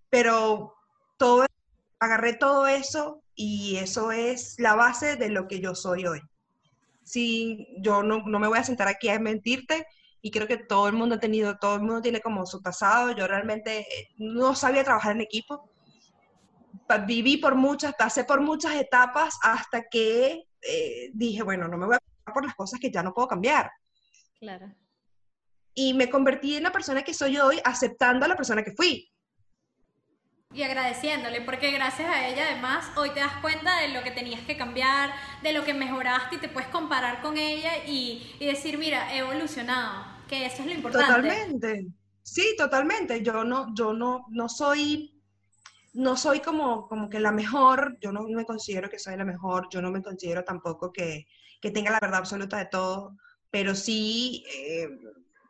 pero todo, agarré todo eso y eso es la base de lo que yo soy hoy. Sí, yo no, no, me voy a sentar aquí a mentirte y creo que todo el mundo ha tenido, todo el mundo tiene como su pasado. Yo realmente eh, no sabía trabajar en equipo. Viví por muchas, pasé por muchas etapas hasta que eh, dije, bueno, no me voy a por las cosas que ya no puedo cambiar. Claro y me convertí en la persona que soy hoy aceptando a la persona que fui. Y agradeciéndole, porque gracias a ella además hoy te das cuenta de lo que tenías que cambiar, de lo que mejoraste y te puedes comparar con ella y, y decir, mira, he evolucionado, que eso es lo importante. Totalmente, sí, totalmente. Yo no, yo no, no soy, no soy como, como que la mejor, yo no me considero que soy la mejor, yo no me considero tampoco que, que tenga la verdad absoluta de todo, pero sí... Eh,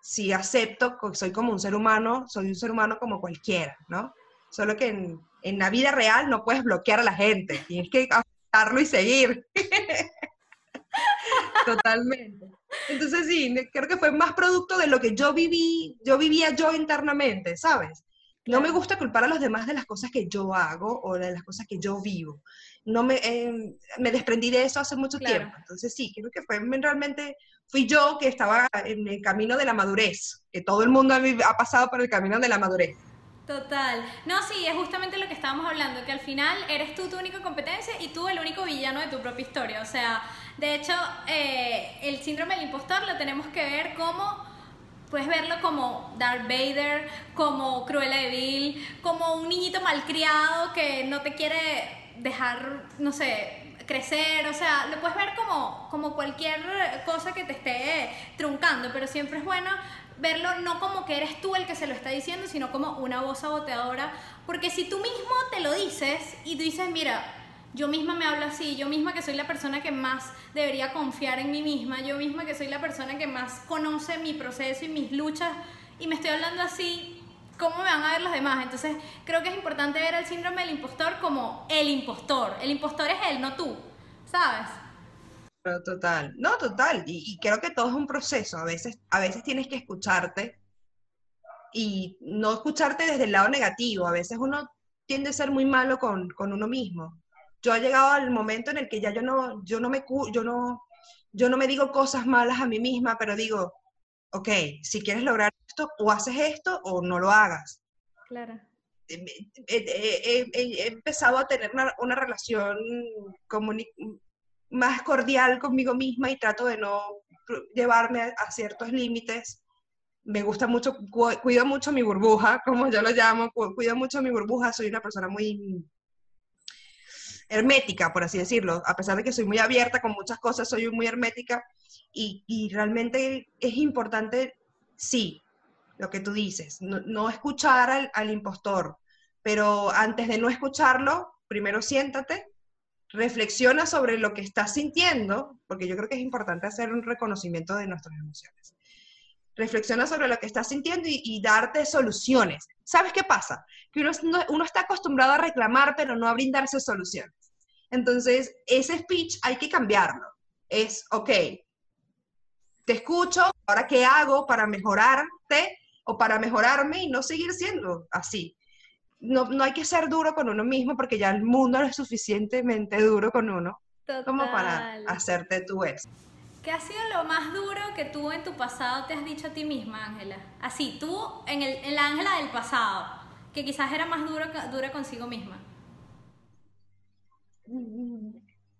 si acepto que soy como un ser humano, soy un ser humano como cualquiera, ¿no? Solo que en, en la vida real no puedes bloquear a la gente, tienes que aceptarlo y seguir. *laughs* Totalmente. Entonces sí, creo que fue más producto de lo que yo viví, yo vivía yo internamente, ¿sabes? No me gusta culpar a los demás de las cosas que yo hago o de las cosas que yo vivo. No me, eh, me desprendí de eso hace mucho tiempo. Entonces sí, creo que fue realmente, fui yo que estaba en el camino de la madurez, que todo el mundo ha pasado por el camino de la madurez. Total. No, sí, es justamente lo que estábamos hablando, que al final eres tú tu única competencia y tú el único villano de tu propia historia. O sea, de hecho, eh, el síndrome del impostor lo tenemos que ver como Puedes verlo como Darth Vader, como Cruella de Vil, como un niñito malcriado que no te quiere dejar, no sé, crecer, o sea, lo puedes ver como, como cualquier cosa que te esté truncando, pero siempre es bueno verlo no como que eres tú el que se lo está diciendo, sino como una voz saboteadora, porque si tú mismo te lo dices y tú dices, mira, yo misma me hablo así, yo misma que soy la persona que más debería confiar en mí misma, yo misma que soy la persona que más conoce mi proceso y mis luchas y me estoy hablando así, ¿cómo me van a ver los demás? Entonces creo que es importante ver el síndrome del impostor como el impostor. El impostor es él, no tú, ¿sabes? total, no, total. Y, creo que todo es un proceso. A veces, a veces tienes que escucharte y no escucharte desde el lado negativo. A veces uno tiende a ser muy malo con, con uno mismo yo he llegado al momento en el que ya yo no, yo no me, yo no, yo no me digo cosas malas a mí misma, pero digo, ok, si quieres lograr esto, o haces esto o no lo hagas. Claro. He, empezado a tener una, relación más cordial conmigo misma y trato de no llevarme a, ciertos límites. Me gusta mucho, cuido mucho mi burbuja, como yo lo llamo, cuido mucho mi burbuja, soy una persona muy hermética, por así decirlo, a pesar de que soy muy abierta con muchas cosas, soy muy hermética. Y, realmente es importante, sí, lo que tú dices, no, escuchar al, impostor, pero antes de no escucharlo, primero siéntate, reflexiona sobre lo que estás sintiendo, porque yo creo que es importante hacer un reconocimiento de nuestras emociones. Reflexiona sobre lo que estás sintiendo y, darte soluciones. ¿Sabes qué pasa? Que uno, uno está acostumbrado a reclamar, pero no a brindarse soluciones. Entonces, ese speech hay que cambiarlo. Es, ok, te escucho, ahora qué hago para mejorarte o para mejorarme y no seguir siendo así. No, no hay que ser duro con uno mismo porque ya el mundo no es suficientemente duro con uno como para hacerte tu ex. ¿Qué ha sido lo más duro que tú en tu pasado te has dicho a ti misma, Ángela? Así, tú en, el, Ángela del pasado, que quizás era más duro, dura consigo misma. Mm,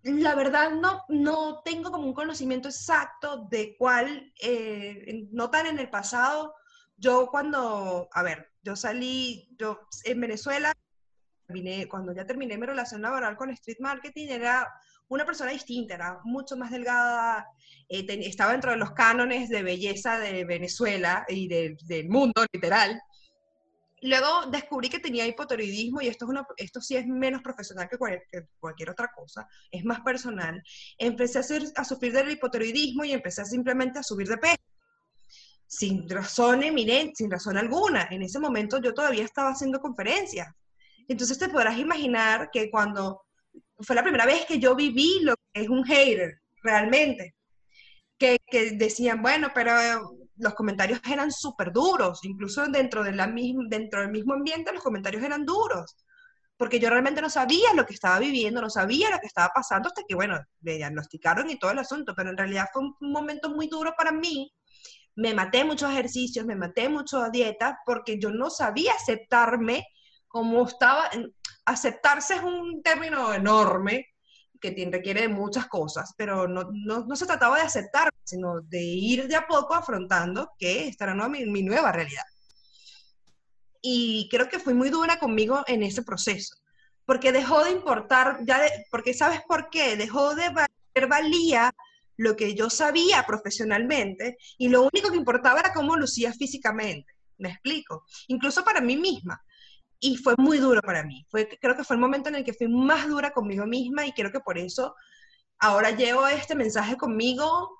la verdad no, no tengo como un conocimiento exacto de cuál, eh, no tan en el pasado. Yo cuando, a ver, yo salí, yo en Venezuela, cuando ya terminé mi relación laboral con Street Marketing, era una persona distinta, era mucho más delgada, eh, estaba dentro de los cánones de belleza de Venezuela y del mundo, literal. Luego descubrí que tenía hipotiroidismo y esto, es esto sí es menos profesional que cualquier, otra cosa, es más personal. Empecé a, a sufrir del hipotiroidismo y empecé simplemente a subir de peso sin razón eminente, sin razón alguna. En ese momento yo todavía estaba haciendo conferencias. Entonces te podrás imaginar que cuando fue la primera vez que yo viví lo que es un hater, realmente. Que, que decían, bueno, pero los comentarios eran súper duros, incluso dentro, de la dentro del mismo ambiente los comentarios eran duros, porque yo realmente no sabía lo que estaba viviendo, no sabía lo que estaba pasando hasta que, bueno, me diagnosticaron y todo el asunto, pero en realidad fue un momento muy duro para mí. Me maté muchos ejercicios, me maté mucho a dieta, porque yo no sabía aceptarme como estaba, aceptarse es un término enorme que requiere de muchas cosas, pero no, no, se trataba de aceptar, sino de ir de a poco afrontando que esta era mi, mi nueva realidad. Y creo que fui muy dura conmigo en ese proceso, porque dejó de importar, ya porque ¿sabes por qué? Dejó de valer valía lo que yo sabía profesionalmente y lo único que importaba era cómo lucía físicamente. Me explico. Incluso para mí misma y fue muy duro para mí. Fue, creo que fue el momento en el que fui más dura conmigo misma y creo que por eso ahora llevo este mensaje conmigo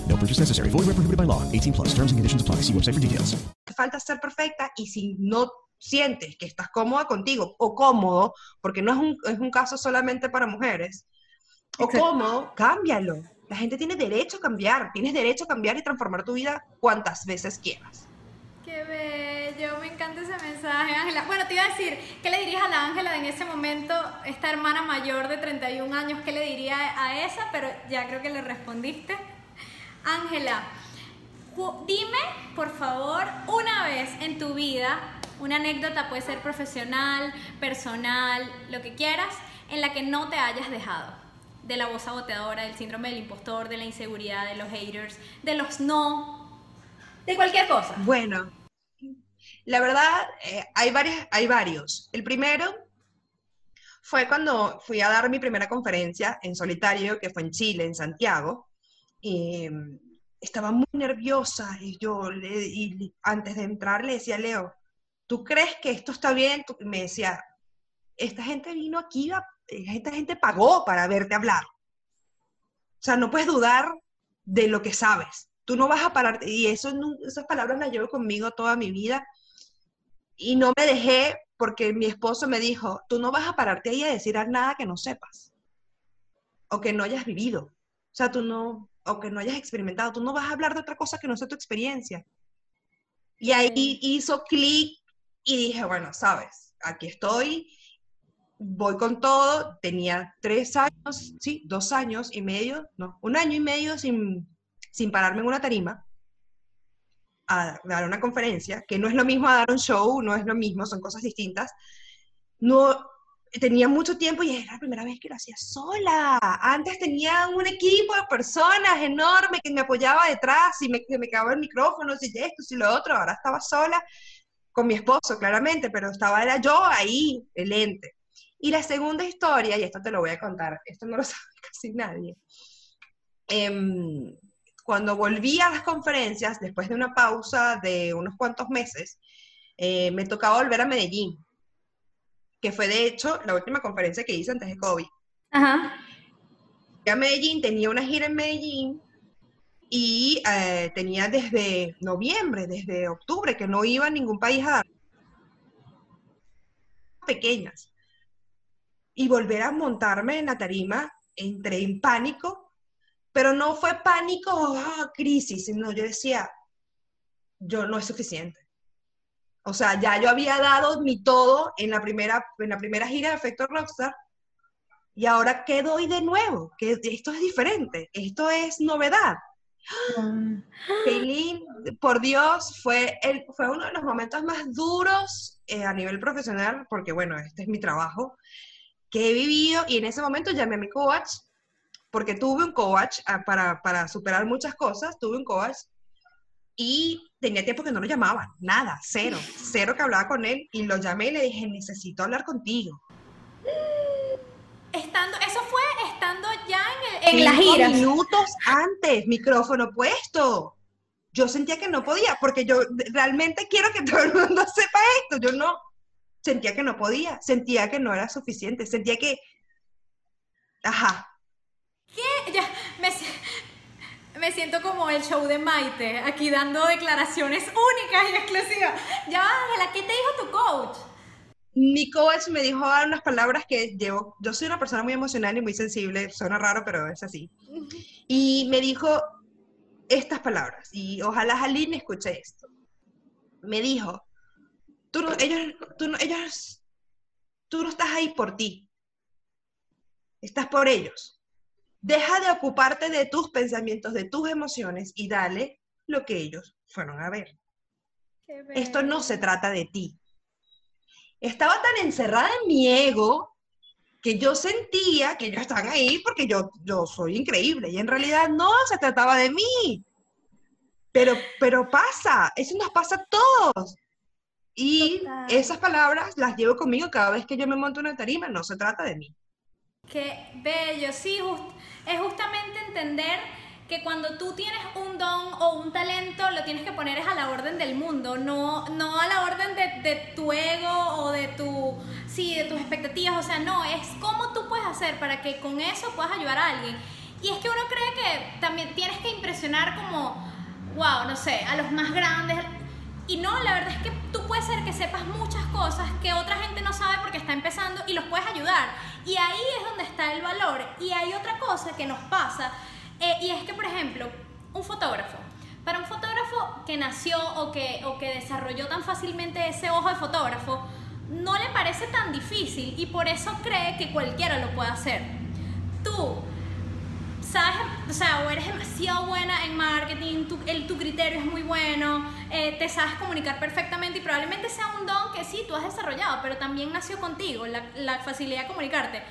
No purchase necessary. Void where prohibited by law. 18 plus. Terms and conditions apply. See website for details. Falta ser perfecta y si no sientes que estás cómoda contigo o cómodo, porque no es un, es un caso solamente para mujeres, o cómo, cámbialo. La gente tiene derecho a cambiar, tienes derecho a cambiar y transformar tu vida cuantas veces quieras. Qué bello, me encanta ese mensaje, Ángela. Bueno, te iba a decir, ¿qué le dirías a la Ángela en ese momento, esta hermana mayor de 31 años, qué le diría a esa? Pero ya creo que le respondiste. Ángela, dime, por favor, una vez en tu vida, una anécdota puede ser profesional, personal, lo que quieras, en la que no te hayas dejado de la voz saboteadora, del síndrome del impostor, de la inseguridad, de los haters, de los no, de cualquier cosa. Bueno, la verdad, eh, hay, varias, hay varios. El primero fue cuando fui a dar mi primera conferencia en solitario, que fue en Chile, en Santiago. Mm, estaba muy nerviosa y yo y antes de entrar le decía, Leo, ¿tú crees que esto está bien? me decía, esta gente vino aquí esta gente pagó para verte hablar. O sea, no puedes dudar de lo que sabes. Tú no vas a parar, y eso, esas palabras las llevo conmigo toda mi vida. Y no me dejé porque mi esposo me dijo, tú no vas a pararte ahí a decir nada que no sepas. O que no hayas vivido. O sea, tú no, o que no hayas experimentado. Tú no vas a hablar de otra cosa que no sea tu experiencia. Y ahí hizo clic y dije, bueno, sabes, aquí estoy, voy con todo. Tenía tres años, sí, dos años y medio, no, un año y medio sin, sin pararme en una tarima a dar una conferencia, que no es lo mismo a dar un show, no es lo mismo, son cosas distintas. No, tenía mucho tiempo y era la primera vez que lo hacía sola. Antes tenía un equipo de personas enorme que me apoyaba detrás y me, me quedaba el micrófono, y esto, y lo otro. Ahora estaba sola con mi esposo, claramente, pero estaba era yo ahí, el ente. Y la segunda historia, y esto te lo voy a contar, esto no lo *laughs* sabe casi nadie. Em, cuando volví a las conferencias, después de una pausa de unos cuantos meses, eh, me tocaba volver a Medellín, que fue de hecho la última conferencia que hice antes de COVID. Ajá. a Medellín, tenía una gira en Medellín y eh, tenía desde noviembre, desde octubre, que no iba a ningún país a dar pequeñas. Y volver a montarme en la tarima, entré en pánico, pero no fue pánico, oh, crisis, sino yo decía, yo no es suficiente. O sea, ya yo había dado mi todo en la primera, en la primera gira de Efecto Rockstar, y ahora ¿qué doy de nuevo? Que esto es diferente, esto es novedad. Kaylin, por Dios, fue, el, fue uno de los momentos más duros eh, a nivel profesional, porque bueno, este es mi trabajo, que he vivido, y en ese momento llamé a mi coach, porque tuve un coach ah, para, para superar muchas cosas, tuve un coach y tenía tiempo que no lo llamaba, nada, cero, cero que hablaba con él y lo llamé y le dije, necesito hablar contigo. Estando, eso fue estando ya en, el, en gira. minutos antes, micrófono puesto. Yo sentía que no podía, porque yo realmente quiero que *laughs* todo el mundo sepa esto. Yo no, sentía que no podía, sentía que no era suficiente, sentía que, ajá. ¿Qué? Ya, me, me siento como el show de Maite, aquí dando declaraciones únicas y exclusivas. Ya, Ángela, ¿qué te dijo tu coach? Mi coach me dijo unas palabras que llevo, yo soy una persona muy emocional y muy sensible, suena raro, pero es así. *laughs* Y me dijo estas palabras, y ojalá Jalín escuche esto. Me dijo, tú no, ellos, tú no, ellos, tú no estás ahí por ti, estás por ellos. Deja de ocuparte de tus pensamientos, de tus emociones y dale lo que ellos fueron a ver. Esto no se trata de ti. Estaba tan encerrada en mi ego que yo sentía que ellos estaban ahí porque yo, yo soy increíble y en realidad no se trataba de mí. Pero, pero pasa, eso nos pasa a todos. Y esas palabras las llevo conmigo cada vez que yo me monto en una tarima, no se trata de mí. Qué bello, sí, es justamente entender que cuando tú tienes un don o un talento, lo tienes que poner es a la orden del mundo, no, no a la orden de, de, tu ego o de, tu, sí, de tus expectativas, o sea, no, es cómo tú puedes hacer para que con eso puedas ayudar a alguien. Y es que uno cree que también tienes que impresionar como, wow, no sé, a los más grandes, y no, la verdad es que tú puedes ser que sepas muchas cosas que otra gente no sabe porque está empezando y los puedes ayudar. Y ahí es donde está el valor. Y hay otra cosa que nos pasa, eh, y es que, por ejemplo, un fotógrafo. Para un fotógrafo que nació o que, o que desarrolló tan fácilmente ese ojo de fotógrafo, no le parece tan difícil y por eso cree que cualquiera lo puede hacer. Tú sabes, o sea, o eres demasiado buena en marketing, tu, el, tu criterio es muy bueno, eh, te sabes comunicar perfectamente y probablemente sea un don que sí, tú has desarrollado, pero también nació contigo, la, la facilidad de comunicarte.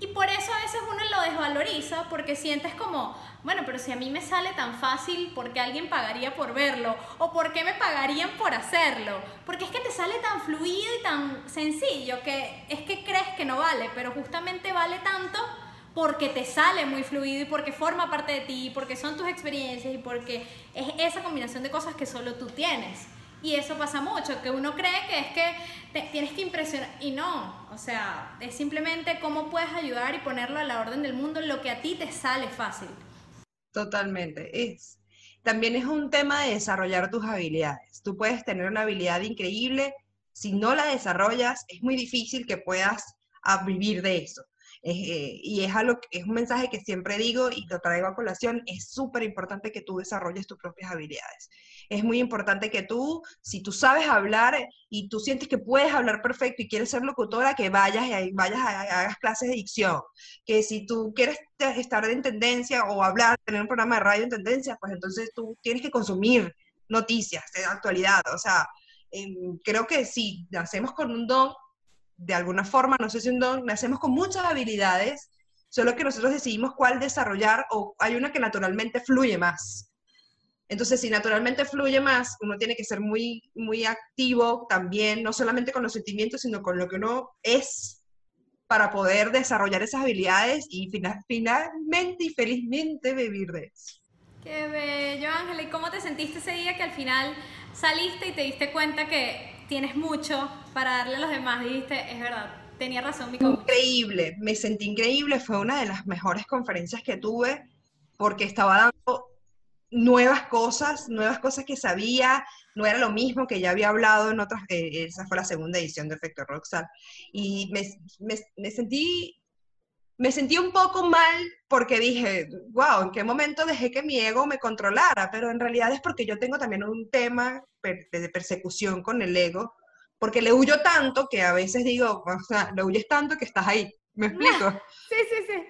Y por eso a veces uno lo desvaloriza porque sientes como, bueno, pero si a mí me sale tan fácil, ¿por qué alguien pagaría por verlo? ¿O por qué me pagarían por hacerlo? Porque es que te sale tan fluido y tan sencillo que es que crees que no vale, pero justamente vale tanto porque te sale muy fluido y porque forma parte de ti, porque son tus experiencias y porque es esa combinación de cosas que solo tú tienes. Y eso pasa mucho, que uno cree que es que tienes que impresionar y no, o sea, es simplemente cómo puedes ayudar y ponerlo a la orden del mundo lo que a ti te sale fácil. Totalmente, es. También es un tema de desarrollar tus habilidades. Tú puedes tener una habilidad increíble, si no la desarrollas, es muy difícil que puedas vivir de eso. Eh, y es, algo, es un mensaje que siempre digo y lo traigo a colación, es súper importante que tú desarrolles tus propias habilidades. Es muy importante que tú, si tú sabes hablar y tú sientes que puedes hablar perfecto y quieres ser locutora, que vayas y vayas a, hagas clases de dicción. Que si tú quieres estar en tendencia o hablar, tener un programa de radio en tendencia, pues entonces tú tienes que consumir noticias de actualidad. O sea, em, creo que si nacemos con un don, de alguna forma, no sé si un don, nacemos con muchas habilidades, solo que nosotros decidimos cuál desarrollar o hay una que naturalmente fluye más. Entonces, si naturalmente fluye más, uno tiene que ser muy, muy activo también, no solamente con los sentimientos, sino con lo que uno es para poder desarrollar esas habilidades y finalmente y felizmente vivir de eso. Qué bello, Ángela. ¿Y cómo te sentiste ese día que al final saliste y te diste cuenta que tienes mucho para darle a los demás? dijiste, es verdad, tenía razón mi coach. Increíble, me sentí increíble. Fue una de las mejores conferencias que tuve porque estaba dando nuevas cosas, nuevas cosas que sabía, no era lo mismo que ya había hablado en otras, eh, esa fue la segunda edición de Efecto Rockstar, y me, me, sentí me sentí un poco mal porque dije, wow, ¿en qué momento dejé que mi ego me controlara? Pero en realidad es porque yo tengo también un tema de persecución con el ego, porque le huyo tanto que a veces digo, o sea, le huyes tanto que estás ahí. ¿Me explico? Sí, sí, sí.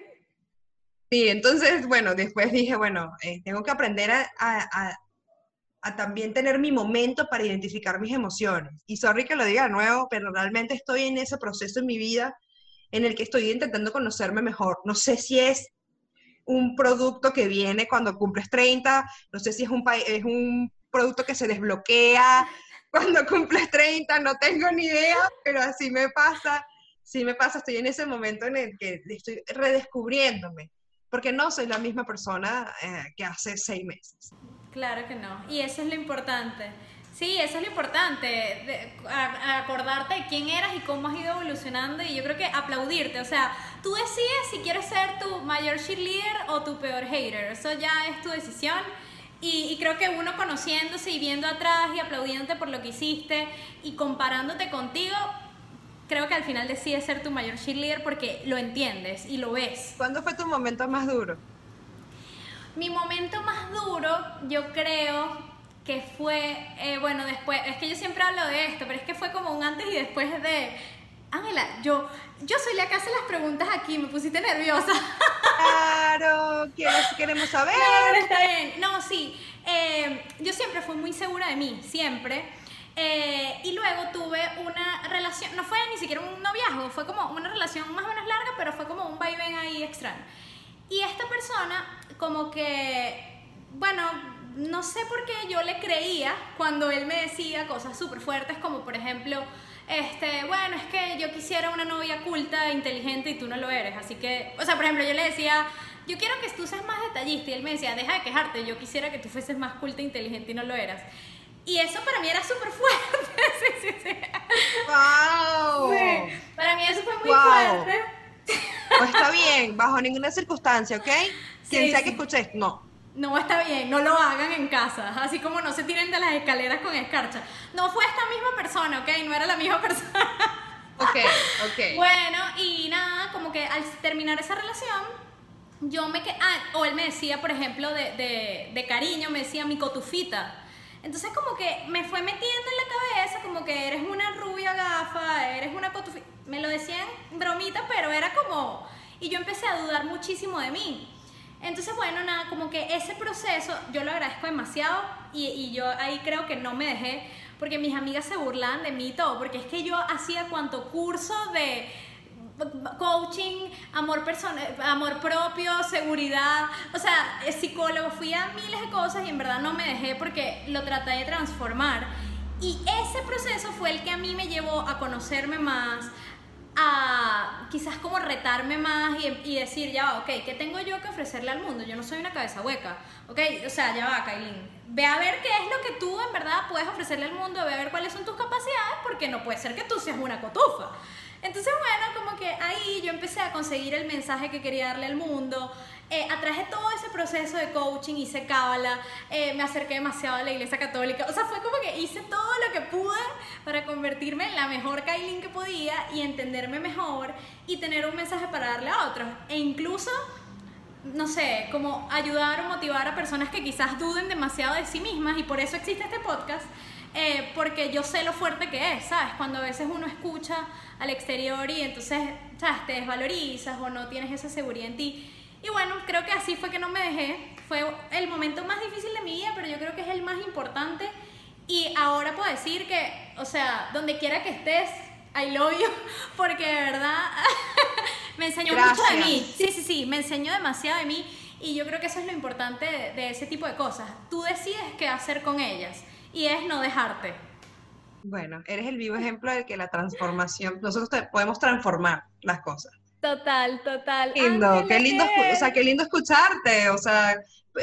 Sí, entonces, bueno, después dije, bueno, eh, tengo que aprender a, a, a, también tener mi momento para identificar mis emociones. Y sorry que lo diga de nuevo, pero realmente estoy en ese proceso en mi vida en el que estoy intentando conocerme mejor. No sé si es un producto que viene cuando cumples 30, no sé si es un, es un producto que se desbloquea *laughs* cuando cumples 30, no tengo ni idea, pero así me pasa, sí me pasa, estoy en ese momento en el que estoy redescubriéndome, porque no soy la misma persona eh, que hace seis meses. Claro que no, y eso es lo importante. Sí, eso es lo importante, acordarte de quién eras y cómo has ido evolucionando y yo creo que aplaudirte, o sea, tú decides si quieres ser tu mayor cheerleader o tu peor hater, eso ya es tu decisión y, creo que uno conociéndose y viendo atrás y aplaudiéndote por lo que hiciste y comparándote contigo, creo que al final decides ser tu mayor cheerleader porque lo entiendes y lo ves. ¿Cuándo fue tu momento más duro? Mi momento más duro, yo creo que fue, eh, bueno, después, es que yo siempre hablo de esto, pero es que fue como un antes y después de, Ángela, yo, yo soy la que hace las preguntas aquí, me pusiste nerviosa. Claro, queremos saber. No, está bien. No, sí, eh, yo siempre fui muy segura de mí, siempre. Eh, y luego tuve una relación, no fue ni siquiera un noviazgo, fue como una relación más o menos larga, pero fue como un vaivén ahí extraño. Y esta persona, como que, bueno, no sé por qué yo le creía cuando él me decía cosas súper fuertes como por ejemplo, este, bueno, es que yo quisiera una novia culta, inteligente y tú no lo eres. Así que, o sea, por ejemplo, yo le decía, yo quiero que tú seas más detallista y él me decía, deja de quejarte, yo quisiera que tú fueses más culta, inteligente y no lo eras. Y eso para mí era súper fuerte. *laughs* sí, sí, sí. ¡Wow! para mí eso fue muy fuerte. Pues está bien, bajo ninguna circunstancia, ¿ok? Quien sea que escuches, no no está bien, no lo hagan en casa, así como no se tiren de las escaleras con escarcha. No fue esta misma persona, ¿ok? No era la misma *laughs* persona. Ok, ok. Bueno, y nada, como que al terminar esa relación, yo me quedé, ah, o él me decía, por ejemplo, de, de, de cariño, me decía mi cotufita. Entonces como que me fue metiendo en la cabeza como que eres una rubia gafa, eres una cotufita. Me lo decían bromita, pero era como... Y yo empecé a dudar muchísimo de mí. Entonces, bueno, nada, como que ese proceso yo lo agradezco demasiado y, y, yo ahí creo que no me dejé, porque mis amigas se burlaban de mí y todo, porque es que yo hacía cuanto curso de coaching, amor, amor propio, seguridad, o sea, psicólogo, fui a miles de cosas y en verdad no me dejé porque lo traté de transformar. Y ese proceso fue el que a mí me llevó a conocerme más, a quizás como retarme más y, decir, ya va, ok, ¿qué tengo yo que ofrecerle al mundo? Yo no soy una cabeza hueca, ok, o sea, ya va, Kailin, ve a ver qué es lo que tú en verdad puedes ofrecerle al mundo, ve a ver cuáles son tus capacidades, porque no puede ser que tú seas una cotufa. Entonces, bueno, como que ahí yo empecé a conseguir el mensaje que quería darle al mundo. Eh, atraje todo ese proceso de coaching, hice cábala, eh, me acerqué demasiado a la iglesia católica. O sea, fue como que hice todo lo que pude para convertirme en la mejor Kailin que podía y entenderme mejor y tener un mensaje para darle a otros. E incluso no sé, como ayudar o motivar a personas que quizás duden demasiado de sí mismas y por eso existe este podcast, eh, porque yo sé lo fuerte que es, ¿sabes? Cuando a veces uno escucha al exterior y entonces, ¿sabes? Te desvalorizas o no tienes esa seguridad en ti. Y bueno, creo que así fue que no me dejé. Fue el momento más difícil de mi vida, pero yo creo que es el más importante. Y ahora puedo decir que, o sea, donde quiera que estés, I love you, *laughs* porque de verdad *laughs* me enseñó mucho de mí. Sí, sí, sí, me enseñó demasiado de mí. Y yo creo que eso es lo importante de, de ese tipo de cosas. Tú decides qué hacer con ellas y es no dejarte. Bueno, eres el vivo ejemplo de que la transformación, nosotros podemos transformar las cosas. Total, total. Lindo, qué lindo, o sea, qué lindo escucharte, o sea,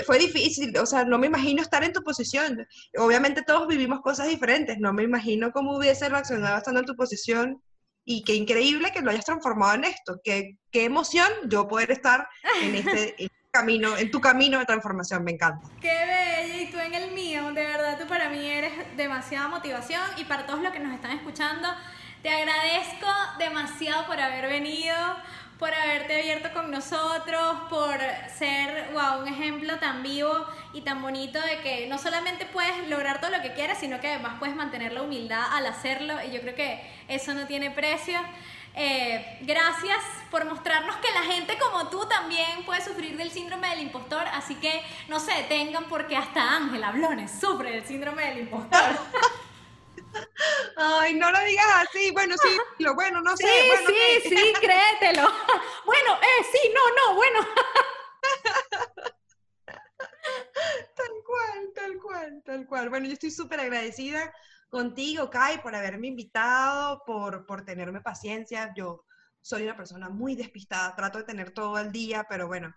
fue difícil, o sea, no me imagino estar en tu posición. Obviamente todos vivimos cosas diferentes, no me imagino cómo hubiese reaccionado estando en tu posición y qué increíble que lo hayas transformado en esto, qué, qué emoción yo poder estar en este *laughs* en camino, en tu camino de transformación, me encanta. Qué bella, y tú en el mío, de verdad, tú para mí eres demasiada motivación y para todos los que nos están escuchando, te agradezco demasiado por haber venido, por haberte abierto con nosotros, por ser, wow, un ejemplo tan vivo y tan bonito de que no solamente puedes lograr todo lo que quieres, sino que además puedes mantener la humildad al hacerlo y yo creo que eso no tiene precio. Eh, gracias por mostrarnos que la gente como tú también puede sufrir del síndrome del impostor, así que no se detengan porque hasta Ángela Blones sufre del síndrome del impostor. *laughs* Ay, no lo digas así, bueno, sí, lo bueno, no sé. Sí, bueno, sí, ¿qué? sí, créetelo. *laughs* Bueno, eh, sí, no, no, bueno. Tal cual, tal cual, tal cual. Bueno, yo estoy súper agradecida contigo, Kai, por haberme invitado, por, por tenerme paciencia. Yo soy una persona muy despistada, trato de tener todo el día, pero bueno,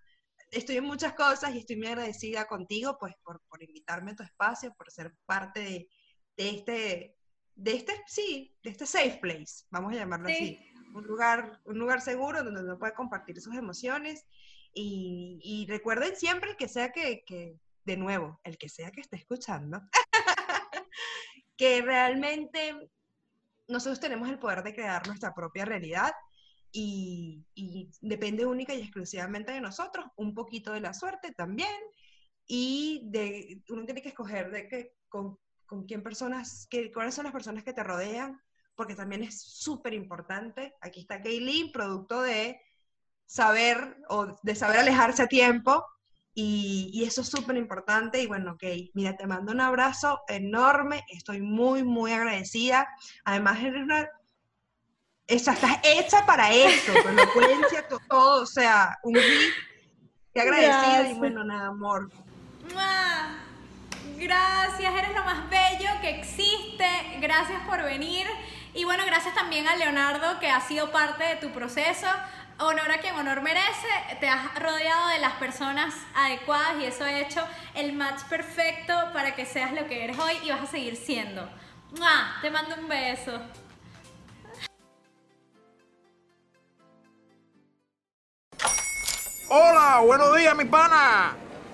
estoy en muchas cosas y estoy muy agradecida contigo, pues, por, por invitarme a tu espacio, por ser parte de, de este, de este, sí, de este safe place, vamos a llamarlo Sí. así. Un lugar, un lugar seguro donde uno puede compartir sus emociones y, y recuerden siempre que sea que, que, de nuevo, el que sea que esté escuchando, *laughs* que realmente nosotros tenemos el poder de crear nuestra propia realidad y, y depende única y exclusivamente de nosotros, un poquito de la suerte también, y de, uno tiene que escoger de que, con, con quién personas, que, cuáles son las personas que te rodean, porque también es súper importante. Aquí está Kaylin, producto de saber o de saber alejarse a tiempo y, y eso es súper importante y bueno, ok, mira, te mando un abrazo enorme, estoy muy, muy agradecida. Además, eres una... Esa, estás hecha para esto, con elocuencia, to- todo, o sea, un hit. Qué agradecida y Gracias. bueno, nada, amor. ¡Mua! Gracias, eres lo más bello que existe. Gracias por venir. Y bueno, gracias también a Leonardo que ha sido parte de tu proceso. Honor a quien honor merece. Te has rodeado de las personas adecuadas y eso ha hecho el match perfecto para que seas lo que eres hoy y vas a seguir siendo. ¡Mua! Te mando un beso. Hola, buenos días, mi pana.